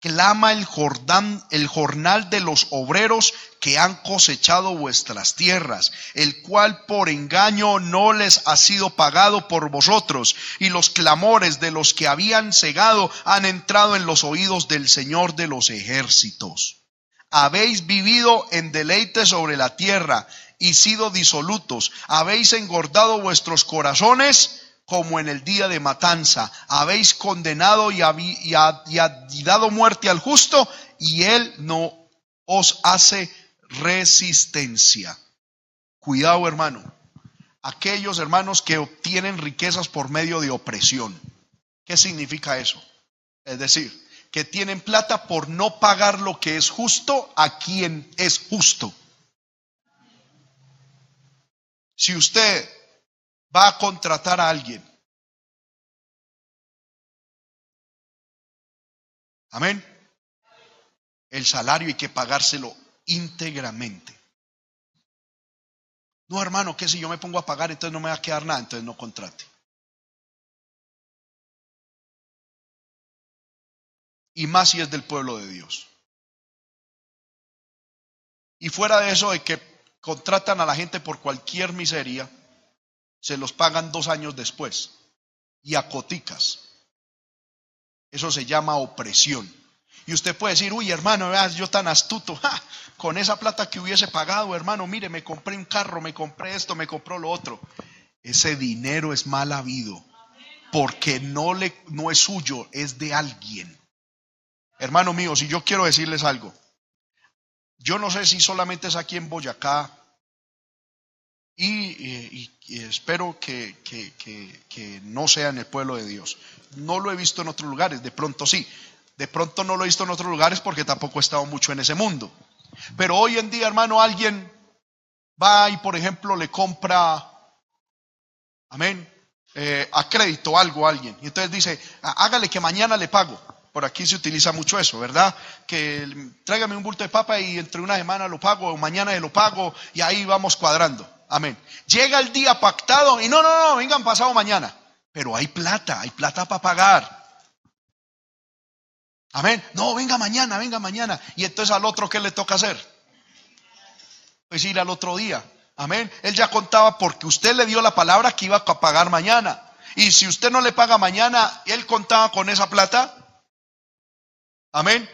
clama el, Jordán, el jornal de los obreros que han cosechado vuestras tierras, el cual por engaño no les ha sido pagado por vosotros, y los clamores de los que habían cegado han entrado en los oídos del Señor de los ejércitos. Habéis vivido en deleite sobre la tierra y sido disolutos, habéis engordado vuestros corazones, como en el día de matanza. Habéis condenado y, y, dado muerte al justo y él no os hace resistencia. Cuidado hermano. Aquellos hermanos que obtienen riquezas por medio de opresión. ¿Qué significa eso? Es decir, que tienen plata por no pagar lo que es justo a quien es justo. Si usted va a contratar a alguien. Amén. El salario hay que pagárselo íntegramente. No, hermano, que si yo me pongo a pagar, entonces no me va a quedar nada, entonces no contrate. Y más si es del pueblo de Dios. Y fuera de eso, de que contratan a la gente por cualquier miseria, se los pagan dos años después y a coticas. Eso se llama opresión. Y usted puede decir, uy, hermano, veas, yo tan astuto, con esa plata que hubiese pagado, hermano, mire, me compré un carro, me compré esto, me compró lo otro. Ese dinero es mal habido, porque no, le, no es suyo, es de alguien. Hermano mío, si yo quiero decirles algo, yo no sé si solamente es aquí en Boyacá y, espero que, que, no sea en el pueblo de Dios. No lo he visto en otros lugares, de pronto sí. De pronto no lo he visto en otros lugares porque tampoco he estado mucho en ese mundo. Pero hoy en día, hermano, alguien va y, por ejemplo, le compra, amén, eh, a crédito algo a alguien. Y entonces dice, hágale que mañana le pago. Por aquí se utiliza mucho eso, ¿verdad? Que tráigame un bulto de papa y entre una semana lo pago, o mañana lo pago, y ahí vamos cuadrando. Amén. Llega el día pactado y no, no, no, vengan pasado mañana. Pero hay plata, hay plata para pagar. Amén. No, venga mañana, venga mañana. Y entonces al otro, ¿qué le toca hacer? Pues ir al otro día. Amén. Él ya contaba porque usted le dio la palabra que iba a pagar mañana. Y si usted no le paga mañana, él contaba con esa plata. Amén.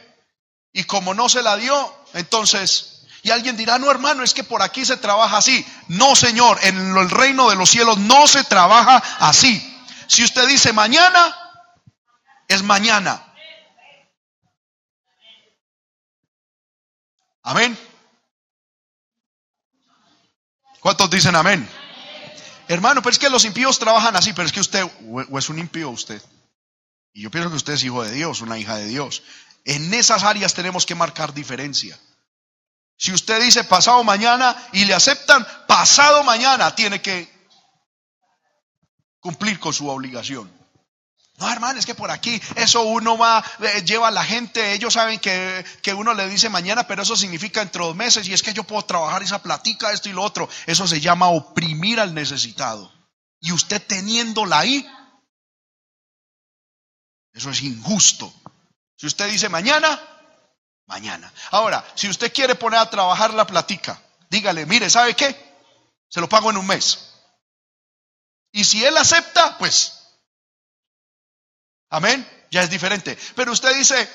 Y como no se la dio, entonces y alguien dirá, no hermano, es que por aquí se trabaja así. No, Señor, en el reino de los cielos no se trabaja así. Si usted dice mañana, es mañana. Amén. ¿Cuántos dicen amén? Hermano, pero es que los impíos trabajan así, pero es que usted, o es un impío usted. Y yo pienso que usted es hijo de Dios, una hija de Dios. En esas áreas tenemos que marcar diferencia. Si usted dice pasado mañana y le aceptan, pasado mañana tiene que cumplir con su obligación. No, hermano, es que por aquí eso uno va, eh, lleva a la gente, ellos saben que, que, uno le dice mañana, pero eso significa entre dos meses y es que yo puedo trabajar esa platica, esto y lo otro. Eso se llama oprimir al necesitado. Y usted teniéndola ahí, eso es injusto. Si usted dice mañana, mañana. Ahora, si usted quiere poner a trabajar la platica, dígale, mire, ¿sabe qué? Se lo pago en un mes. Y si él acepta, pues, amén, ya es diferente. Pero usted dice,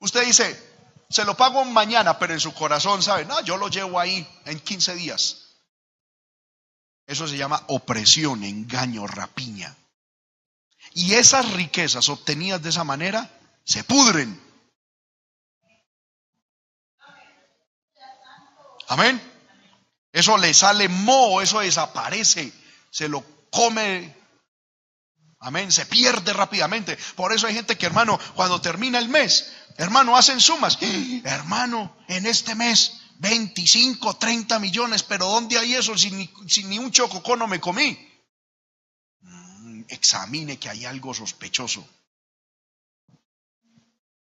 usted dice, se lo pago mañana, pero en su corazón sabe, no, yo lo llevo ahí en 15 días. Eso se llama opresión, engaño, rapiña. Y esas riquezas obtenidas de esa manera se pudren Amén. Eso le sale moho, eso desaparece, se lo come. Amén, se pierde rápidamente. Por eso hay gente que, hermano, cuando termina el mes, hermano, hacen sumas. hermano, en este mes 25, 30 millones, pero ¿dónde hay eso si ni, ni un me comí? Mm, examine que hay algo sospechoso.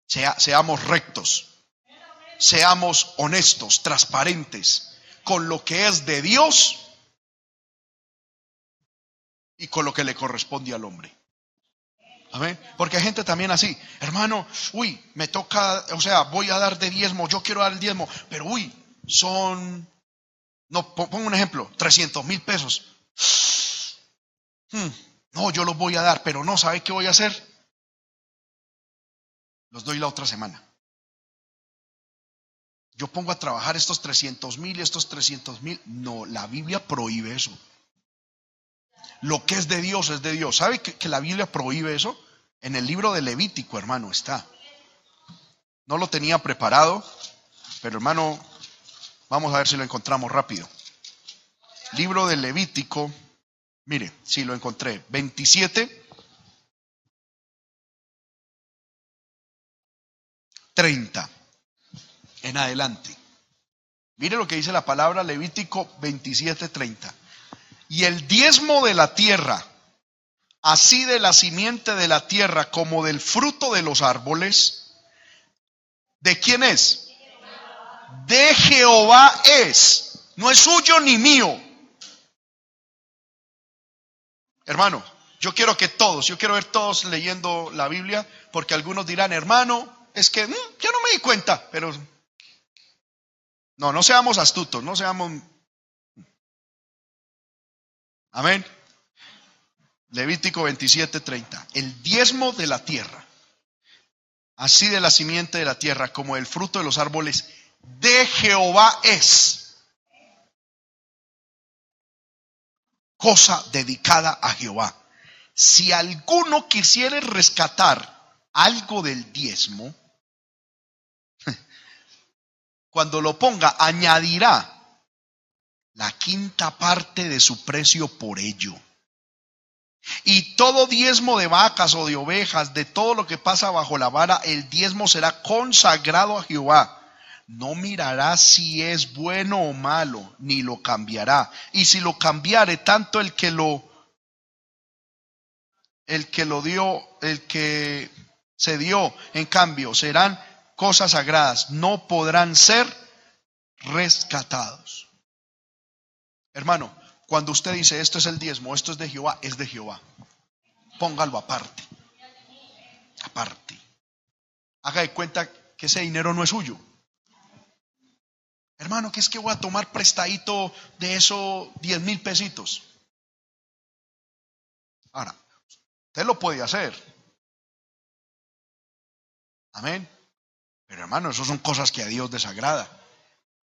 Sea, seamos rectos seamos honestos, transparentes con lo que es de Dios y con lo que le corresponde al hombre. Amén. Porque hay gente también así, hermano, uy, me toca, o sea, voy a dar de diezmo, yo quiero dar el diezmo, pero uy, son, no, pongo un ejemplo, 300 mil pesos. Hmm, no, yo los voy a dar, pero no, ¿sabe qué voy a hacer? Los doy la otra semana. Yo pongo a trabajar estos 300 mil y estos 300 mil. No, la Biblia prohíbe eso. Lo que es de Dios es de Dios. ¿Sabe que, la Biblia prohíbe eso? En el libro de Levítico, hermano, está. No lo tenía preparado, pero hermano, vamos a ver si lo encontramos rápido. Libro de Levítico, mire, si lo encontré, 27, 30 en adelante. Mire lo que dice la palabra Levítico 27, 30 y el diezmo de la tierra, así de la simiente de la tierra como del fruto de los árboles, ¿de quién es? De Jehová es, no es suyo ni mío. Hermano, yo quiero que todos, yo quiero ver todos leyendo la Biblia, porque algunos dirán, hermano, es que mm, yo no me di cuenta, pero no, no seamos astutos, no seamos Amén. Levítico 27:30. El diezmo de la tierra, así de la simiente de la tierra como el fruto de los árboles, de Jehová es. Cosa dedicada a Jehová. Si alguno quisiere rescatar algo del diezmo, cuando lo ponga, añadirá la quinta parte de su precio por ello. Y todo diezmo de vacas o de ovejas, de todo lo que pasa bajo la vara, el diezmo será consagrado a Jehová. No mirará si es bueno o malo, ni lo cambiará. Y si lo cambiare, tanto el que lo, el que lo dio, el que se dio, en cambio, serán cosas sagradas, no podrán ser rescatados. Hermano, cuando usted dice esto es el diezmo, esto es de Jehová, es de Jehová. Póngalo aparte. Aparte. Haga de cuenta que ese dinero no es suyo. Hermano, ¿qué es que voy a tomar prestadito de esos 10 mil pesitos? Ahora, usted lo puede hacer. Amén. Pero hermano, eso son cosas que a Dios desagrada.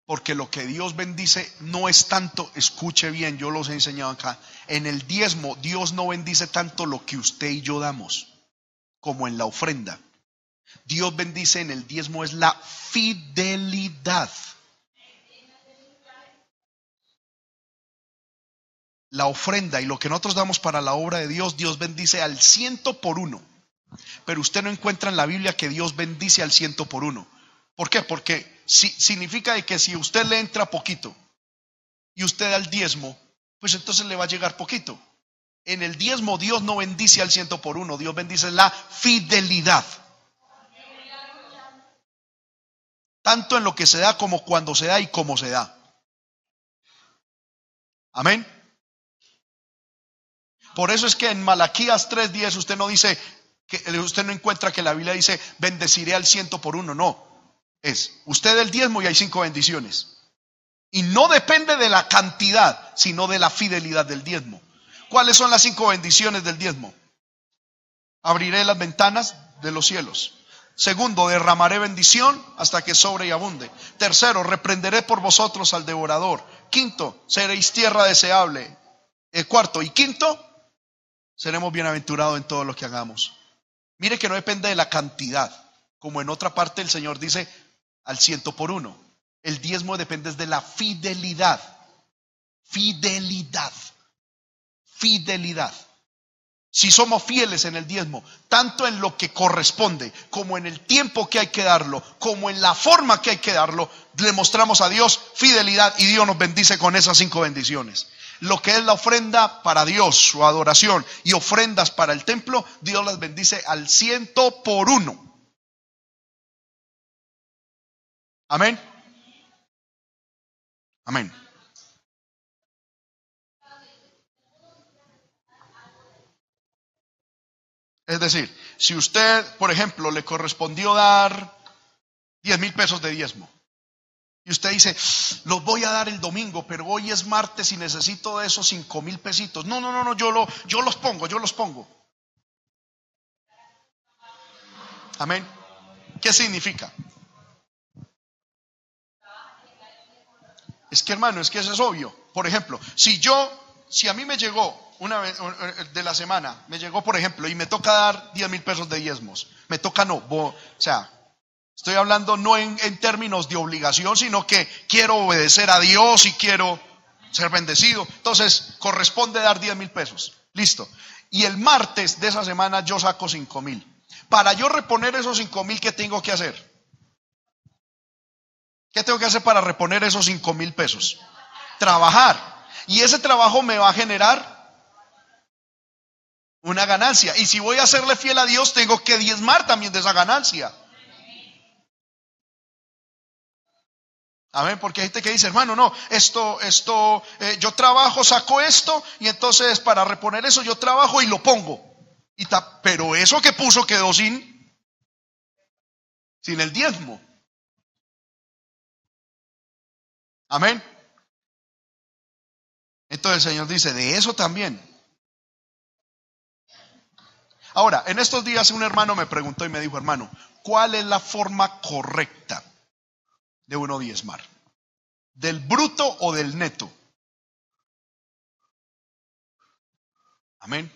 Porque lo que Dios bendice no es tanto, escuche bien, yo los he enseñado acá, en el diezmo Dios no bendice tanto lo que usted y yo damos como en la ofrenda. Dios bendice en el diezmo es la fidelidad. La ofrenda y lo que nosotros damos para la obra de Dios, Dios bendice al ciento por uno. Pero usted no encuentra en la Biblia que Dios bendice al ciento por uno. ¿Por qué? Porque si, significa que si usted le entra poquito y usted da el diezmo, pues entonces le va a llegar poquito. En el diezmo Dios no bendice al ciento por uno, Dios bendice la fidelidad. Tanto en lo que se da como cuando se da y cómo se da. Amén. Por eso es que en Malaquías 3:10 usted no dice, que usted no encuentra que la Biblia dice, bendeciré al ciento por uno. No, es, usted el diezmo y hay cinco bendiciones. Y no depende de la cantidad, sino de la fidelidad del diezmo. ¿Cuáles son las cinco bendiciones del diezmo? Abriré las ventanas de los cielos. Segundo, derramaré bendición hasta que sobre y abunde. Tercero, reprenderé por vosotros al devorador. Quinto, seréis tierra deseable. El cuarto y quinto, seremos bienaventurados en todo lo que hagamos. Mire que no depende de la cantidad. Como en otra parte el Señor dice, al ciento por uno. El diezmo depende de la fidelidad. Fidelidad. Fidelidad. Si somos fieles en el diezmo, tanto en lo que corresponde, como en el tiempo que hay que darlo, como en la forma que hay que darlo, le mostramos a Dios fidelidad y Dios nos bendice con esas cinco bendiciones. Lo que es la ofrenda para Dios, su adoración y ofrendas para el templo, Dios las bendice al ciento por uno. Amén. Amén. Es decir, si usted, por ejemplo, le correspondió dar 10 mil pesos de diezmo, y usted dice, los voy a dar el domingo, pero hoy es martes y necesito de esos 5 mil pesitos. No, no, no, no, yo, lo, yo los pongo, yo los pongo. Amén. ¿Qué significa? Es que hermano, es que eso es obvio. Por ejemplo, si yo, si a mí me llegó una de la semana, me llegó por ejemplo y me toca dar 10 mil pesos de diezmos, me toca no, o sea, estoy hablando no en, en términos de obligación, sino que quiero obedecer a Dios y quiero ser bendecido. Entonces, corresponde dar 10 mil pesos. Listo. Y el martes de esa semana yo saco 5 mil. Para yo reponer esos 5 mil, ¿qué tengo que hacer? ¿Qué tengo que hacer para reponer esos 5 mil pesos? Trabajar. Y ese trabajo me va a generar una ganancia. Y si voy a serle fiel a Dios, tengo que diezmar también de esa ganancia. Amén, porque hay gente que dice, hermano, no, esto, esto, eh, yo trabajo, saco esto, y entonces para reponer eso yo trabajo y lo pongo. Y pero eso que puso quedó sin, sin el diezmo. Amén. Entonces el Señor dice, de eso también. Ahora, en estos días un hermano me preguntó y me dijo, hermano, ¿cuál es la forma correcta de uno diezmar? ¿Del bruto o del neto? Amén.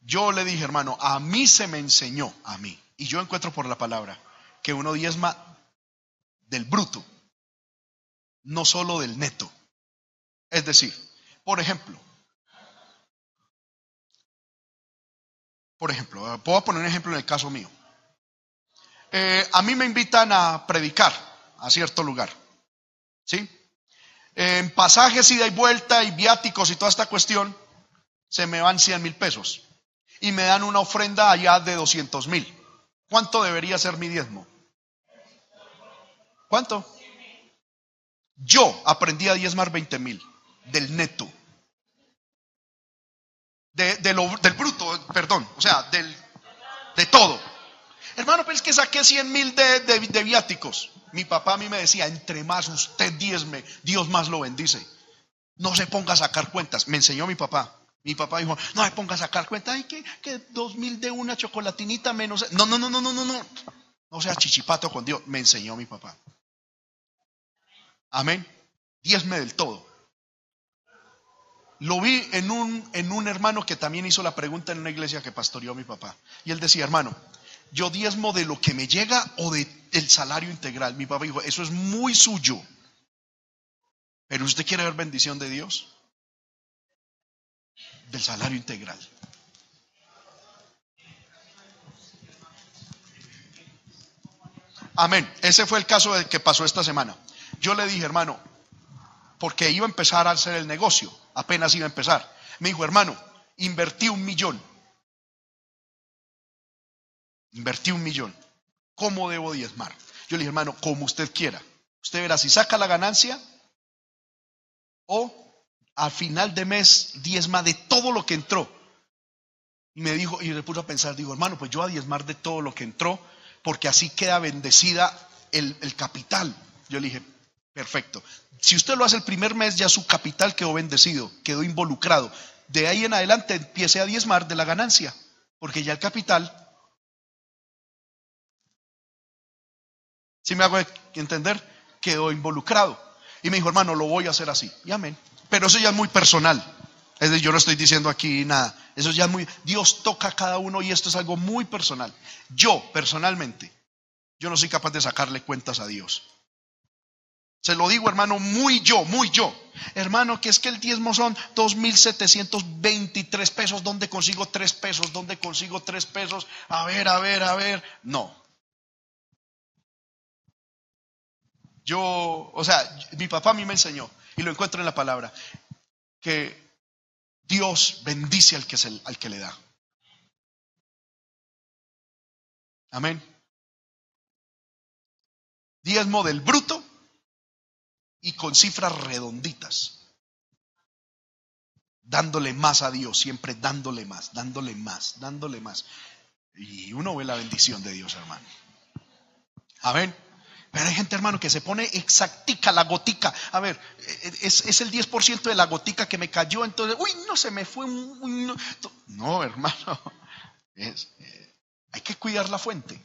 Yo le dije, hermano, a mí se me enseñó, a mí, y yo encuentro por la palabra, que uno diezma del bruto no solo del neto. Es decir, por ejemplo, por ejemplo, puedo poner un ejemplo en el caso mío. Eh, a mí me invitan a predicar a cierto lugar, ¿sí? En pasajes ida y vuelta y viáticos y toda esta cuestión, se me van 100 mil pesos y me dan una ofrenda allá de 200 mil. ¿Cuánto debería ser mi diezmo? ¿Cuánto? Yo aprendí a diezmar 20 mil del neto. De, del bruto, perdón, o sea, del, de todo. Hermano, pero es que saqué 100 mil de, de, viáticos. Mi papá a mí me decía, entre más usted diezme, Dios más lo bendice. No se ponga a sacar cuentas. Me enseñó mi papá. Mi papá dijo, no se ponga a sacar cuentas. Ay, que, que dos mil de una chocolatinita menos. No, no, no, no, no, no, no. No sea chichipato con Dios. Me enseñó mi papá. Amén. Diezme del todo. Lo vi en un, en un hermano que también hizo la pregunta en una iglesia que pastoreó mi papá. Y él decía, hermano, yo diezmo de lo que me llega o de, del salario integral. Mi papá dijo, eso es muy suyo. Pero usted quiere ver bendición de Dios. Del salario integral. Amén. Ese fue el caso que pasó esta semana. Yo le dije, hermano, porque iba a empezar a hacer el negocio, apenas iba a empezar. Me dijo, hermano, invertí un millón. Invertí un millón. ¿Cómo debo diezmar? Yo le dije, hermano, como usted quiera. Usted verá si saca la ganancia o al final de mes diezma de todo lo que entró. Y me dijo, y le puso a pensar, digo, hermano, pues yo a diezmar de todo lo que entró, porque así queda bendecida el, el capital. Yo le dije, Perfecto. Si usted lo hace el primer mes, ya su capital quedó bendecido, quedó involucrado. De ahí en adelante empiece a diezmar de la ganancia, porque ya el capital, si me hago entender, quedó involucrado. Y me dijo, hermano, lo voy a hacer así. Y amén. Pero eso ya es muy personal. Es decir, yo no estoy diciendo aquí nada. Eso ya es muy, Dios toca a cada uno y esto es algo muy personal. Yo, personalmente, yo no soy capaz de sacarle cuentas a Dios. Se lo digo, hermano, muy yo, muy yo. Hermano, que es que el diezmo son 2.723 pesos. ¿Dónde consigo tres pesos? ¿Dónde consigo tres pesos? A ver, a ver, a ver. No. Yo, o sea, mi papá a mí me enseñó, y lo encuentro en la palabra, que Dios bendice al que, al que le da. Amén. Diezmo del bruto y con cifras redonditas. dándole más a Dios, siempre dándole más, dándole más, dándole más. Y uno ve la bendición de Dios, hermano. Amén. Pero hay gente, hermano, que se pone exactica la gotica. A ver, es, el 10% de la gotica que me cayó, entonces, uy, no se me fue. no. hermano. Eh, hay que cuidar la fuente.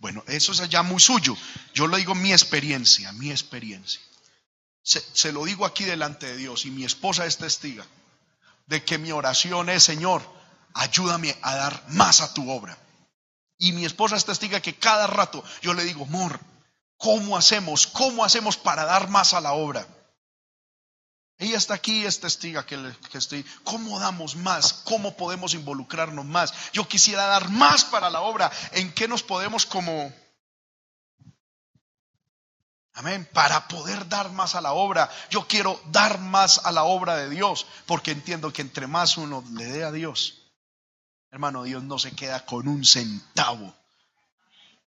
Bueno, eso es ya muy suyo. Yo lo digo mi experiencia, mi experiencia. Se, se, lo digo aquí delante de Dios y mi esposa es testiga de que mi oración es, Señor, ayúdame a dar más a tu obra. Y mi esposa es testiga que cada rato yo le digo, amor, ¿cómo hacemos? ¿Cómo hacemos para dar más a la obra? Ella está aquí, es testiga que, que, estoy. ¿Cómo damos más? ¿Cómo podemos involucrarnos más? Yo quisiera dar más para la obra. ¿En qué nos podemos como... Amén. Para poder dar más a la obra. Yo quiero dar más a la obra de Dios. Porque entiendo que entre más uno le dé a Dios, hermano, Dios no se queda con un centavo.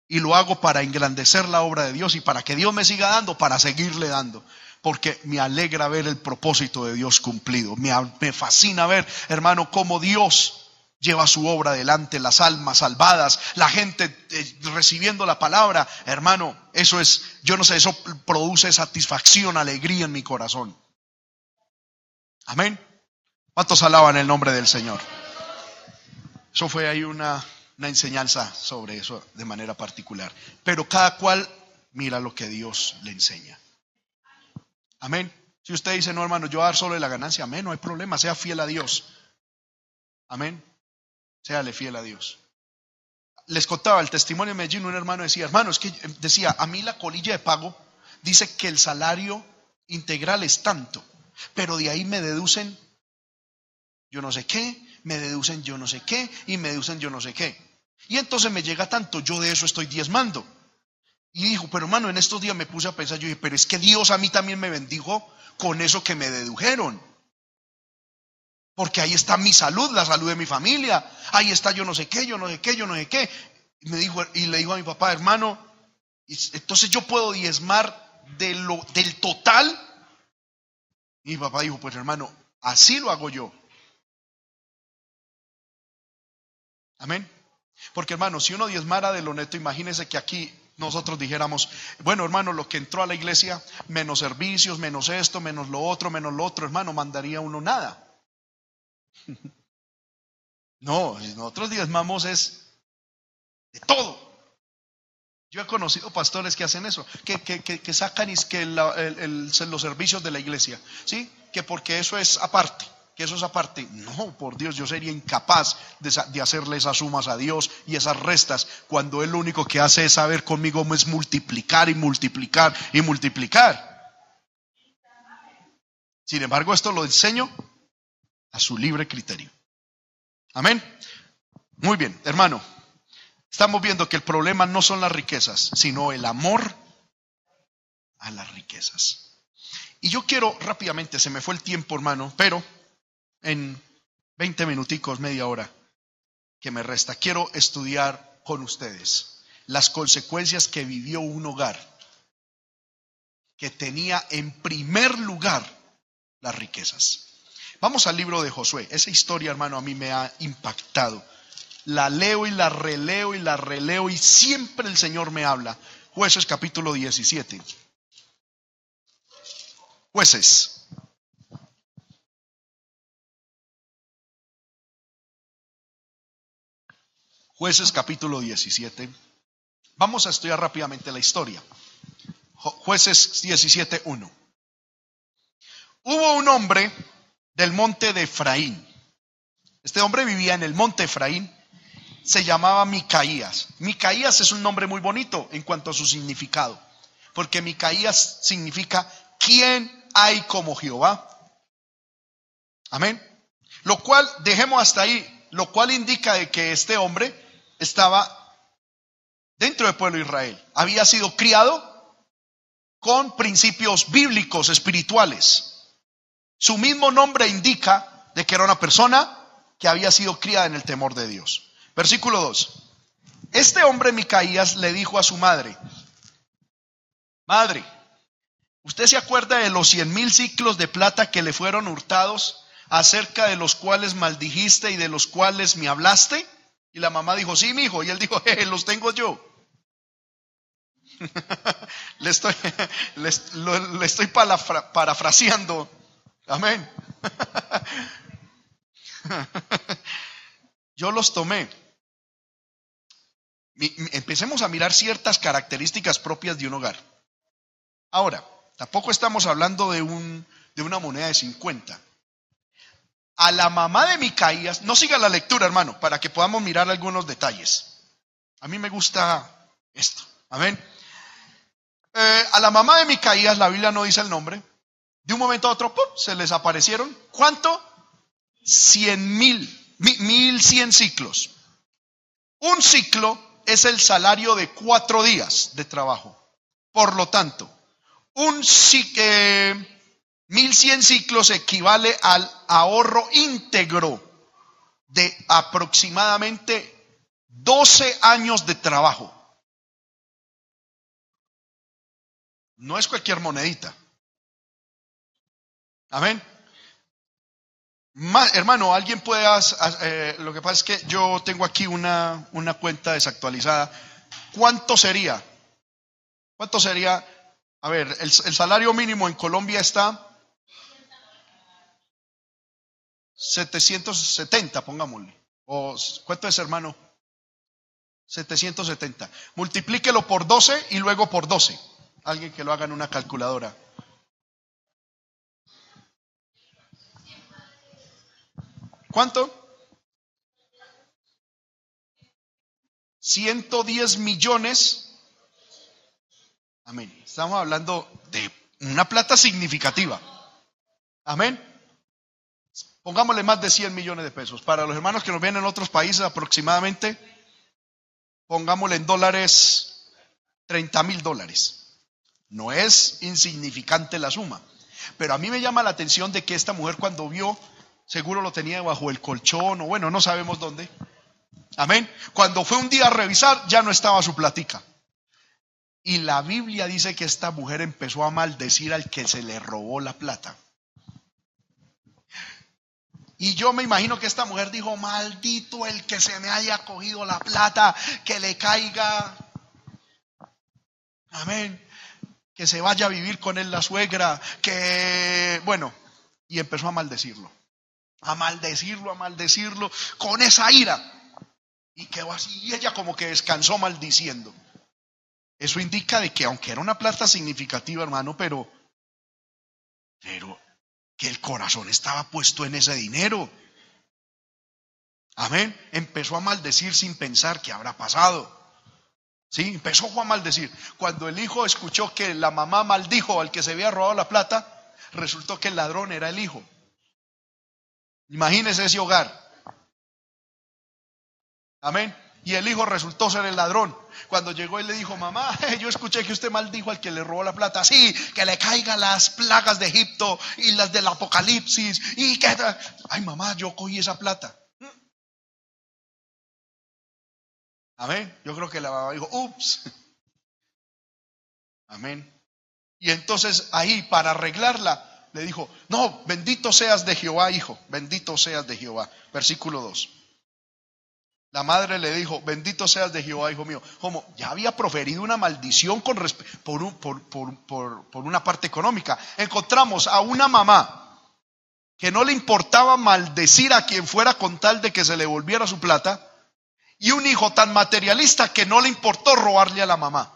Y lo hago para engrandecer la obra de Dios y para que Dios me siga dando, para seguirle dando porque me alegra ver el propósito de Dios cumplido. Me, fascina ver, hermano, cómo Dios lleva su obra adelante, las almas salvadas, la gente eh, recibiendo la palabra. Hermano, eso es, yo no sé, eso produce satisfacción, alegría en mi corazón. Amén. ¿Cuántos alaban el nombre del Señor? Eso fue ahí una, una enseñanza sobre eso de manera particular. Pero cada cual mira lo que Dios le enseña. Amén. Si usted dice, no, hermano, yo dar solo de la ganancia, amén, no hay problema, sea fiel a Dios. Amén. Séale fiel a Dios. Les contaba el testimonio de Medellín, un hermano decía, hermano, es que decía, a mí la colilla de pago dice que el salario integral es tanto, pero de ahí me deducen yo no sé qué, me deducen yo no sé qué y me deducen yo no sé qué. Y entonces me llega tanto, yo de eso estoy diezmando. Y dijo, pero hermano, en estos días me puse a pensar, yo dije, pero es que Dios a mí también me bendijo con eso que me dedujeron. Porque ahí está mi salud, la salud de mi familia. Ahí está yo no sé qué, yo no sé qué, yo no sé qué. Y, me dijo, y le dijo a mi papá, hermano, entonces yo puedo diezmar de lo, del total. Y mi papá dijo, pues hermano, así lo hago yo. Amén. Porque hermano, si uno diezmara de lo neto, imagínese que aquí nosotros dijéramos, bueno hermano, lo que entró a la iglesia, menos servicios, menos esto, menos lo otro, menos lo otro, hermano, mandaría uno nada. No, nosotros diezmamos es de todo. Yo he conocido pastores que hacen eso, que, que, sacan que los servicios de la iglesia, ¿sí? Que porque eso es aparte que eso es aparte. No, por Dios, yo sería incapaz de, hacerle esas sumas a Dios y esas restas cuando Él lo único que hace es saber conmigo es multiplicar y multiplicar y multiplicar. Sin embargo, esto lo enseño a su libre criterio. Amén. Muy bien, hermano. Estamos viendo que el problema no son las riquezas, sino el amor a las riquezas. Y yo quiero rápidamente, se me fue el tiempo, hermano, pero en 20 minuticos, media hora que me resta, quiero estudiar con ustedes las consecuencias que vivió un hogar que tenía en primer lugar las riquezas. Vamos al libro de Josué. Esa historia, hermano, a mí me ha impactado. La leo y la releo y la releo y siempre el Señor me habla. Jueces capítulo 17. Jueces Jueces capítulo 17. Vamos a estudiar rápidamente la historia. Jueces 17.1. Hubo un hombre del monte de Efraín. Este hombre vivía en el monte Efraín. Se llamaba Micaías. Micaías es un nombre muy bonito en cuanto a su significado. Porque Micaías significa ¿quién hay como Jehová? Amén. Lo cual, dejemos hasta ahí, lo cual indica de que este hombre estaba dentro del pueblo de Israel. Había sido criado con principios bíblicos, espirituales. Su mismo nombre indica de que era una persona que había sido criada en el temor de Dios. Versículo 2. Este hombre Micaías le dijo a su madre, Madre, ¿Usted se acuerda de los cien mil ciclos de plata que le fueron hurtados, acerca de los cuales maldijiste y de los cuales me hablaste? Y la mamá dijo, sí, mi hijo. Y él dijo, los tengo yo. le estoy, le, estoy parafraseando. Amén. yo los tomé. Empecemos a mirar ciertas características propias de un hogar. Ahora, tampoco estamos hablando de, un, de una moneda de 50 a la mamá de Micaías, no siga la lectura, hermano, para que podamos mirar algunos detalles. A mí me gusta esto. Amén. Eh, a la mamá de Micaías, la Biblia no dice el nombre. De un momento a otro, ¡pum! se les aparecieron. ¿Cuánto? Cien mil, mil cien ciclos. Un ciclo es el salario de cuatro días de trabajo. Por lo tanto, un ciclo 1100 ciclos equivale al ahorro íntegro de aproximadamente 12 años de trabajo. No es cualquier monedita. Amén. hermano, alguien puede, eh, lo que pasa es que yo tengo aquí una, una cuenta desactualizada. ¿Cuánto sería? ¿Cuánto sería? A ver, el, el salario mínimo en Colombia está 770, pongámosle. O, ¿Cuánto es, hermano? 770. Multiplíquelo por 12 y luego por 12. Alguien que lo haga en una calculadora. ¿Cuánto? 110 millones. Amén. Estamos hablando de una plata significativa. Amén. Pongámosle más de 100 millones de pesos. Para los hermanos que nos vienen en otros países aproximadamente, pongámosle en dólares 30 mil dólares. No es insignificante la suma. Pero a mí me llama la atención de que esta mujer cuando vio, seguro lo tenía bajo el colchón o bueno, no sabemos dónde. Amén. Cuando fue un día a revisar, ya no estaba su platica. Y la Biblia dice que esta mujer empezó a maldecir al que se le robó la plata. Y yo me imagino que esta mujer dijo, maldito el que se me haya cogido la plata, que le caiga. Amén. Que se vaya a vivir con él la suegra, que, bueno, y empezó a maldecirlo. A maldecirlo, a maldecirlo, con esa ira. Y quedó así, y ella como que descansó maldiciendo. Eso indica de que aunque era una plata significativa, hermano, pero, pero que el corazón estaba puesto en ese dinero. Amén. Empezó a maldecir sin pensar qué habrá pasado. Sí, empezó a maldecir. Cuando el hijo escuchó que la mamá maldijo al que se había robado la plata, resultó que el ladrón era el hijo. Imagínese ese hogar. Amén. Y el hijo resultó ser el ladrón. Cuando llegó y le dijo, mamá, yo escuché que usted maldijo al que le robó la plata. Sí, que le caigan las plagas de Egipto y las del Apocalipsis. Y que... Ay, mamá, yo cogí esa plata. Amén. Yo creo que la mamá dijo, ups. Amén. Y entonces ahí, para arreglarla, le dijo, no, bendito seas de Jehová, hijo, bendito seas de Jehová. Versículo 2. La madre le dijo, bendito seas de Jehová, hijo mío. Como ya había proferido una maldición con por, por, por una parte económica. Encontramos a una mamá que no le importaba maldecir a quien fuera con tal de que se le volviera su plata, y un hijo tan materialista que no le importó robarle a la mamá.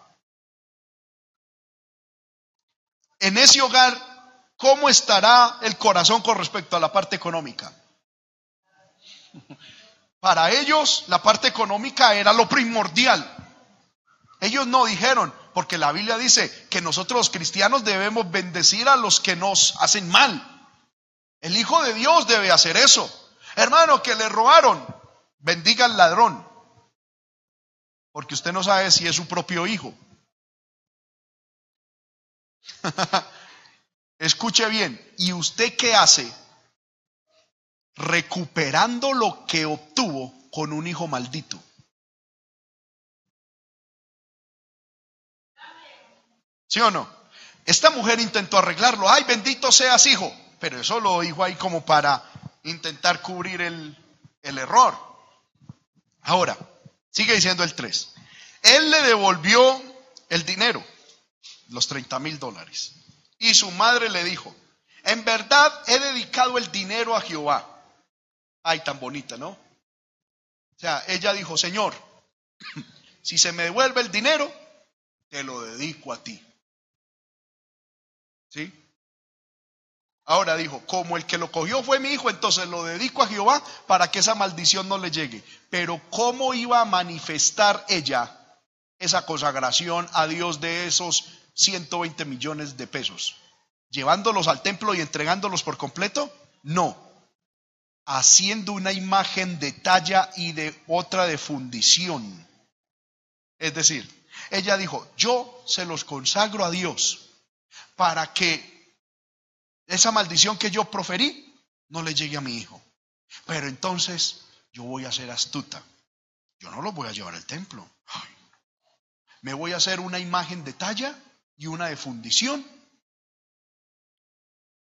En ese hogar, ¿cómo estará el corazón con respecto a la parte económica? Para ellos la parte económica era lo primordial. Ellos no dijeron, porque la Biblia dice que nosotros los cristianos debemos bendecir a los que nos hacen mal. El Hijo de Dios debe hacer eso. Hermano, que le robaron, bendiga al ladrón. Porque usted no sabe si es su propio hijo. Escuche bien, ¿y usted qué hace recuperando lo que obtuvo con un hijo maldito. ¿Sí o no? Esta mujer intentó arreglarlo. Ay, bendito seas, hijo. Pero eso lo dijo ahí como para intentar cubrir el, el error. Ahora, sigue diciendo el 3. Él le devolvió el dinero, los 30 mil dólares. Y su madre le dijo, en verdad he dedicado el dinero a Jehová. Ay, tan bonita, ¿no? O sea, ella dijo, Señor, si se me devuelve el dinero, te lo dedico a ti. ¿Sí? Ahora dijo, como el que lo cogió fue mi hijo, entonces lo dedico a Jehová para que esa maldición no le llegue. Pero ¿cómo iba a manifestar ella esa consagración a Dios de esos 120 millones de pesos? ¿Llevándolos al templo y entregándolos por completo? No. Haciendo una imagen de talla y de otra de fundición. Es decir, ella dijo, yo se los consagro a Dios para que esa maldición que yo proferí no le llegue a mi hijo. Pero entonces yo voy a ser astuta. Yo no lo voy a llevar al templo. Me voy a hacer una imagen de talla y una de fundición.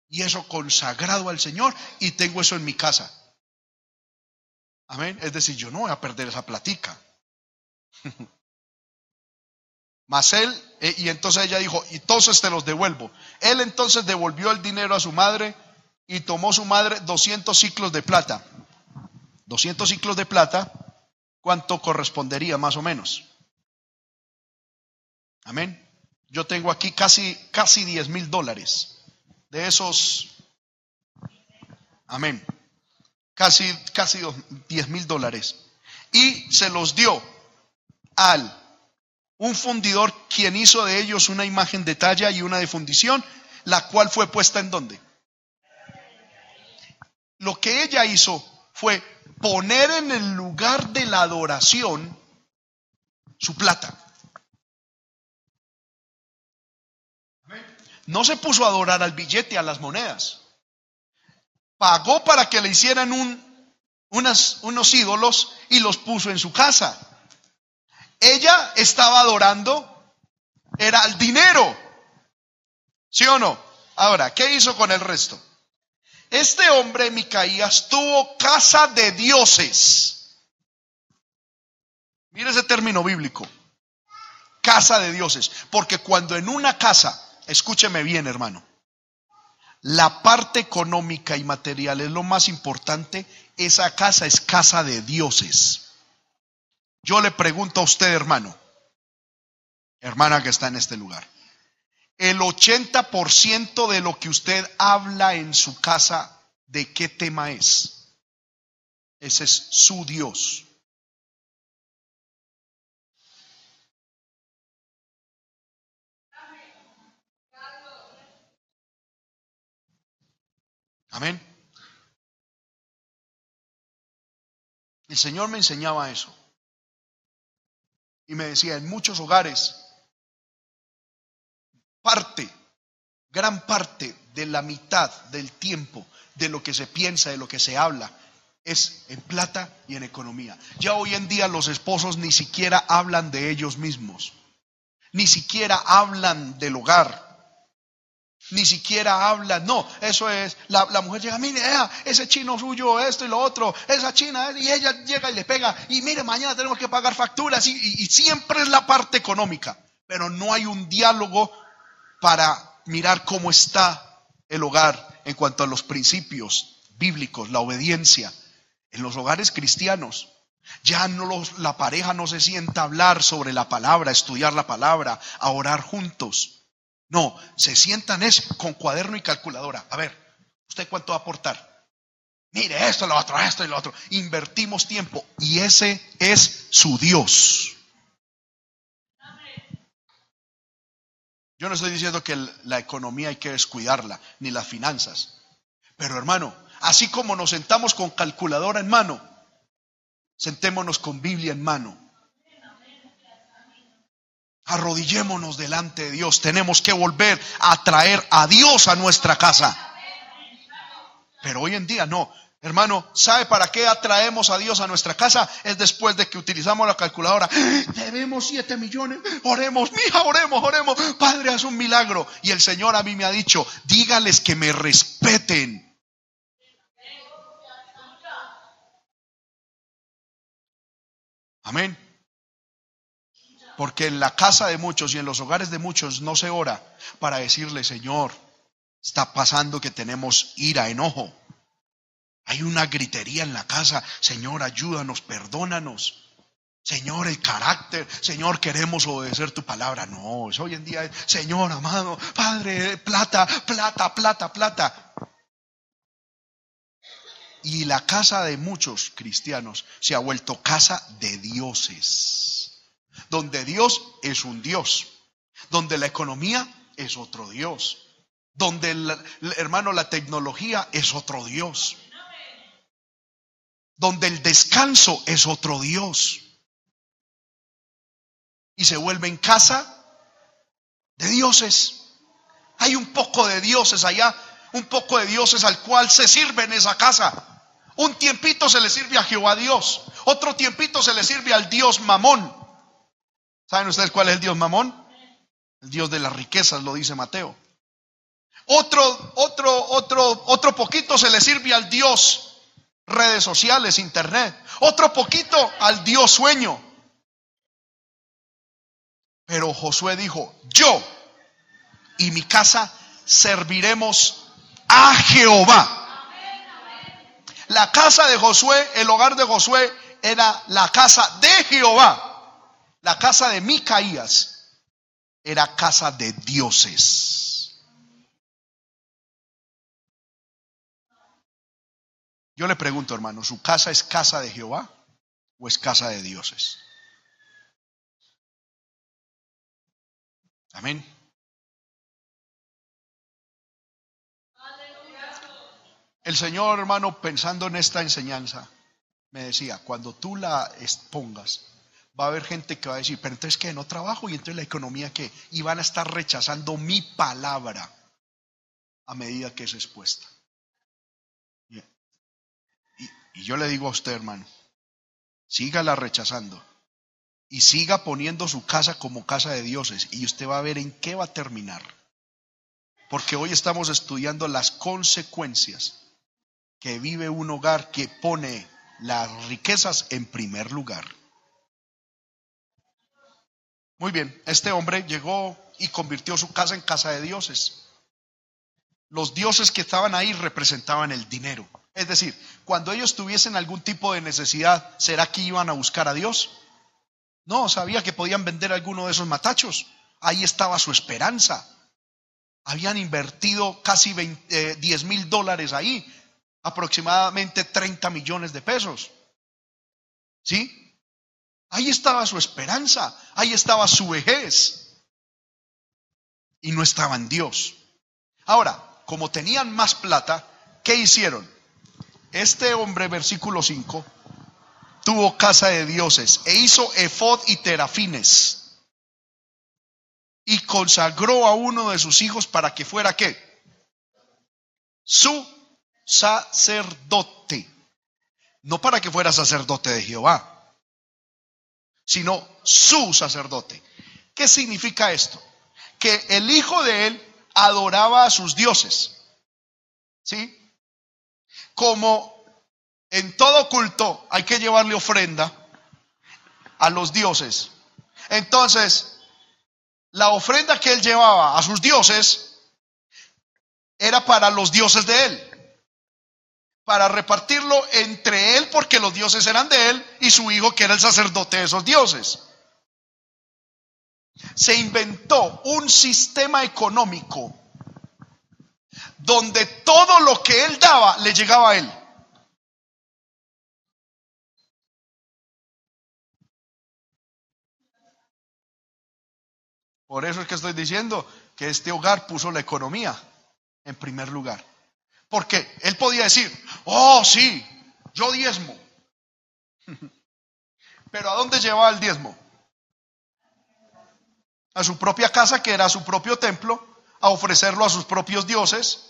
Y eso consagrado al Señor y tengo eso en mi casa. Amén. Es decir, yo no voy a perder esa platica. Mas él, eh, y entonces ella dijo, entonces te los devuelvo. Él entonces devolvió el dinero a su madre y tomó su madre 200 ciclos de plata. 200 ciclos de plata, ¿cuánto correspondería más o menos? Amén. Yo tengo aquí casi, casi 10 mil dólares. De esos, amén. Casi, casi 10 mil dólares. Y se los dio al un fundidor quien hizo de ellos una imagen de talla y una de fundición, la cual fue puesta en dónde. Lo que ella hizo fue poner en el lugar de la adoración su plata. No se puso a adorar al billete, a las monedas. Pagó para que le hicieran un, unos ídolos y los puso en su casa. Ella estaba adorando, era el dinero. ¿Sí o no? Ahora, ¿qué hizo con el resto? Este hombre, Micaías, tuvo casa de dioses. Mire ese término bíblico. Casa de dioses. Porque cuando en una casa, escúcheme bien hermano, la parte económica y material es lo más importante, esa casa es casa de dioses. Yo le pregunto a usted, hermano, hermana que está en este lugar, el 80% de lo que usted habla en su casa, ¿de qué tema es? Ese es su Dios. Amén. El Señor me enseñaba eso. Y me decía, en muchos hogares, parte, gran parte de la mitad del tiempo de lo que se piensa, de lo que se habla, es en plata y en economía. Ya hoy en día los esposos ni siquiera hablan de ellos mismos, ni siquiera hablan del hogar, ni siquiera habla, no, eso es, la, mujer llega, mire, ese chino suyo, esto y lo otro, esa china, y ella llega y le pega, y mire, mañana tenemos que pagar facturas, y, y siempre es la parte económica, pero no hay un diálogo para mirar cómo está el hogar en cuanto a los principios bíblicos, la obediencia. En los hogares cristianos, ya no los, la pareja no se sienta a hablar sobre la palabra, estudiar la palabra, a orar juntos no, se sientan es con cuaderno y calculadora. A ver, ¿usted cuánto va a aportar? Mire esto, lo otro, esto y lo otro. Invertimos tiempo y ese es su Dios. Yo no estoy diciendo que la economía hay que descuidarla, ni las finanzas. Pero hermano, así como nos sentamos con calculadora en mano, sentémonos con Biblia en mano Arrodillémonos delante de Dios. Tenemos que volver a traer a Dios a nuestra casa. Pero hoy en día no. Hermano, ¿sabe para qué atraemos a Dios a nuestra casa? Es después de que utilizamos la calculadora. Debemos siete millones. Oremos, mija, oremos, oremos. Padre, haz un milagro. Y el Señor a mí me ha dicho, dígales que me respeten. Amén. Porque en la casa de muchos y en los hogares de muchos no se ora para decirle, Señor, está pasando que tenemos ira, enojo. Hay una gritería en la casa. Señor, ayúdanos, perdónanos. Señor, el carácter. Señor, queremos obedecer tu palabra. No, hoy en día Señor, amado, Padre, plata, plata, plata, plata. Y la casa de muchos cristianos se ha vuelto casa de dioses. Donde Dios es un Dios. Donde la economía es otro Dios. Donde, hermano, la tecnología es otro Dios donde el descanso es otro Dios. Y se vuelve en casa de dioses. Hay un poco de dioses allá, un poco de dioses al cual se sirve en esa casa. Un tiempito se le sirve a Jehová Dios, otro tiempito se le sirve al Dios Mamón. ¿Saben ustedes cuál es el Dios Mamón? El Dios de las riquezas, lo dice Mateo. Otro, otro, otro, otro poquito se le sirve al Dios redes sociales, internet. Otro poquito al Dios sueño. Pero Josué dijo, yo y mi casa serviremos a Jehová. La casa de Josué, el hogar de Josué era la casa de Jehová. La casa de Micaías era casa de dioses. Yo le pregunto, hermano, ¿su casa es casa de Jehová o es casa de dioses? Amén. El Señor, hermano, pensando en esta enseñanza, me decía, cuando tú la expongas, va a haber gente que va a decir, pero entonces que no trabajo y entonces la economía que, y van a estar rechazando mi palabra a medida que es expuesta. Y yo le digo a usted, hermano, sígala rechazando y siga poniendo su casa como casa de dioses y usted va a ver en qué va a terminar. Porque hoy estamos estudiando las consecuencias que vive un hogar que pone las riquezas en primer lugar. Muy bien, este hombre llegó y convirtió su casa en casa de dioses. Los dioses que estaban ahí representaban el dinero. Es decir, cuando ellos tuviesen algún tipo de necesidad, ¿será que iban a buscar a Dios? No, sabía que podían vender alguno de esos matachos. Ahí estaba su esperanza. Habían invertido casi 10 eh, mil dólares ahí, aproximadamente 30 millones de pesos. ¿Sí? Ahí estaba su esperanza, ahí estaba su vejez. Y no estaba en Dios. Ahora, como tenían más plata, ¿qué hicieron? Este hombre, versículo 5, tuvo casa de dioses e hizo efod y terafines y consagró a uno de sus hijos para que fuera qué? Su sacerdote. No para que fuera sacerdote de Jehová, sino su sacerdote. ¿Qué significa esto? Que el hijo de él adoraba a sus dioses. ¿Sí? como en todo culto hay que llevarle ofrenda a los dioses. Entonces, la ofrenda que él llevaba a sus dioses era para los dioses de él, para repartirlo entre él porque los dioses eran de él y su hijo que era el sacerdote de esos dioses. Se inventó un sistema económico donde todo lo que él daba le llegaba a él. Por eso es que estoy diciendo que este hogar puso la economía en primer lugar. Porque él podía decir, oh sí, yo diezmo. Pero ¿a dónde llevaba el diezmo? A su propia casa, que era su propio templo, a ofrecerlo a sus propios dioses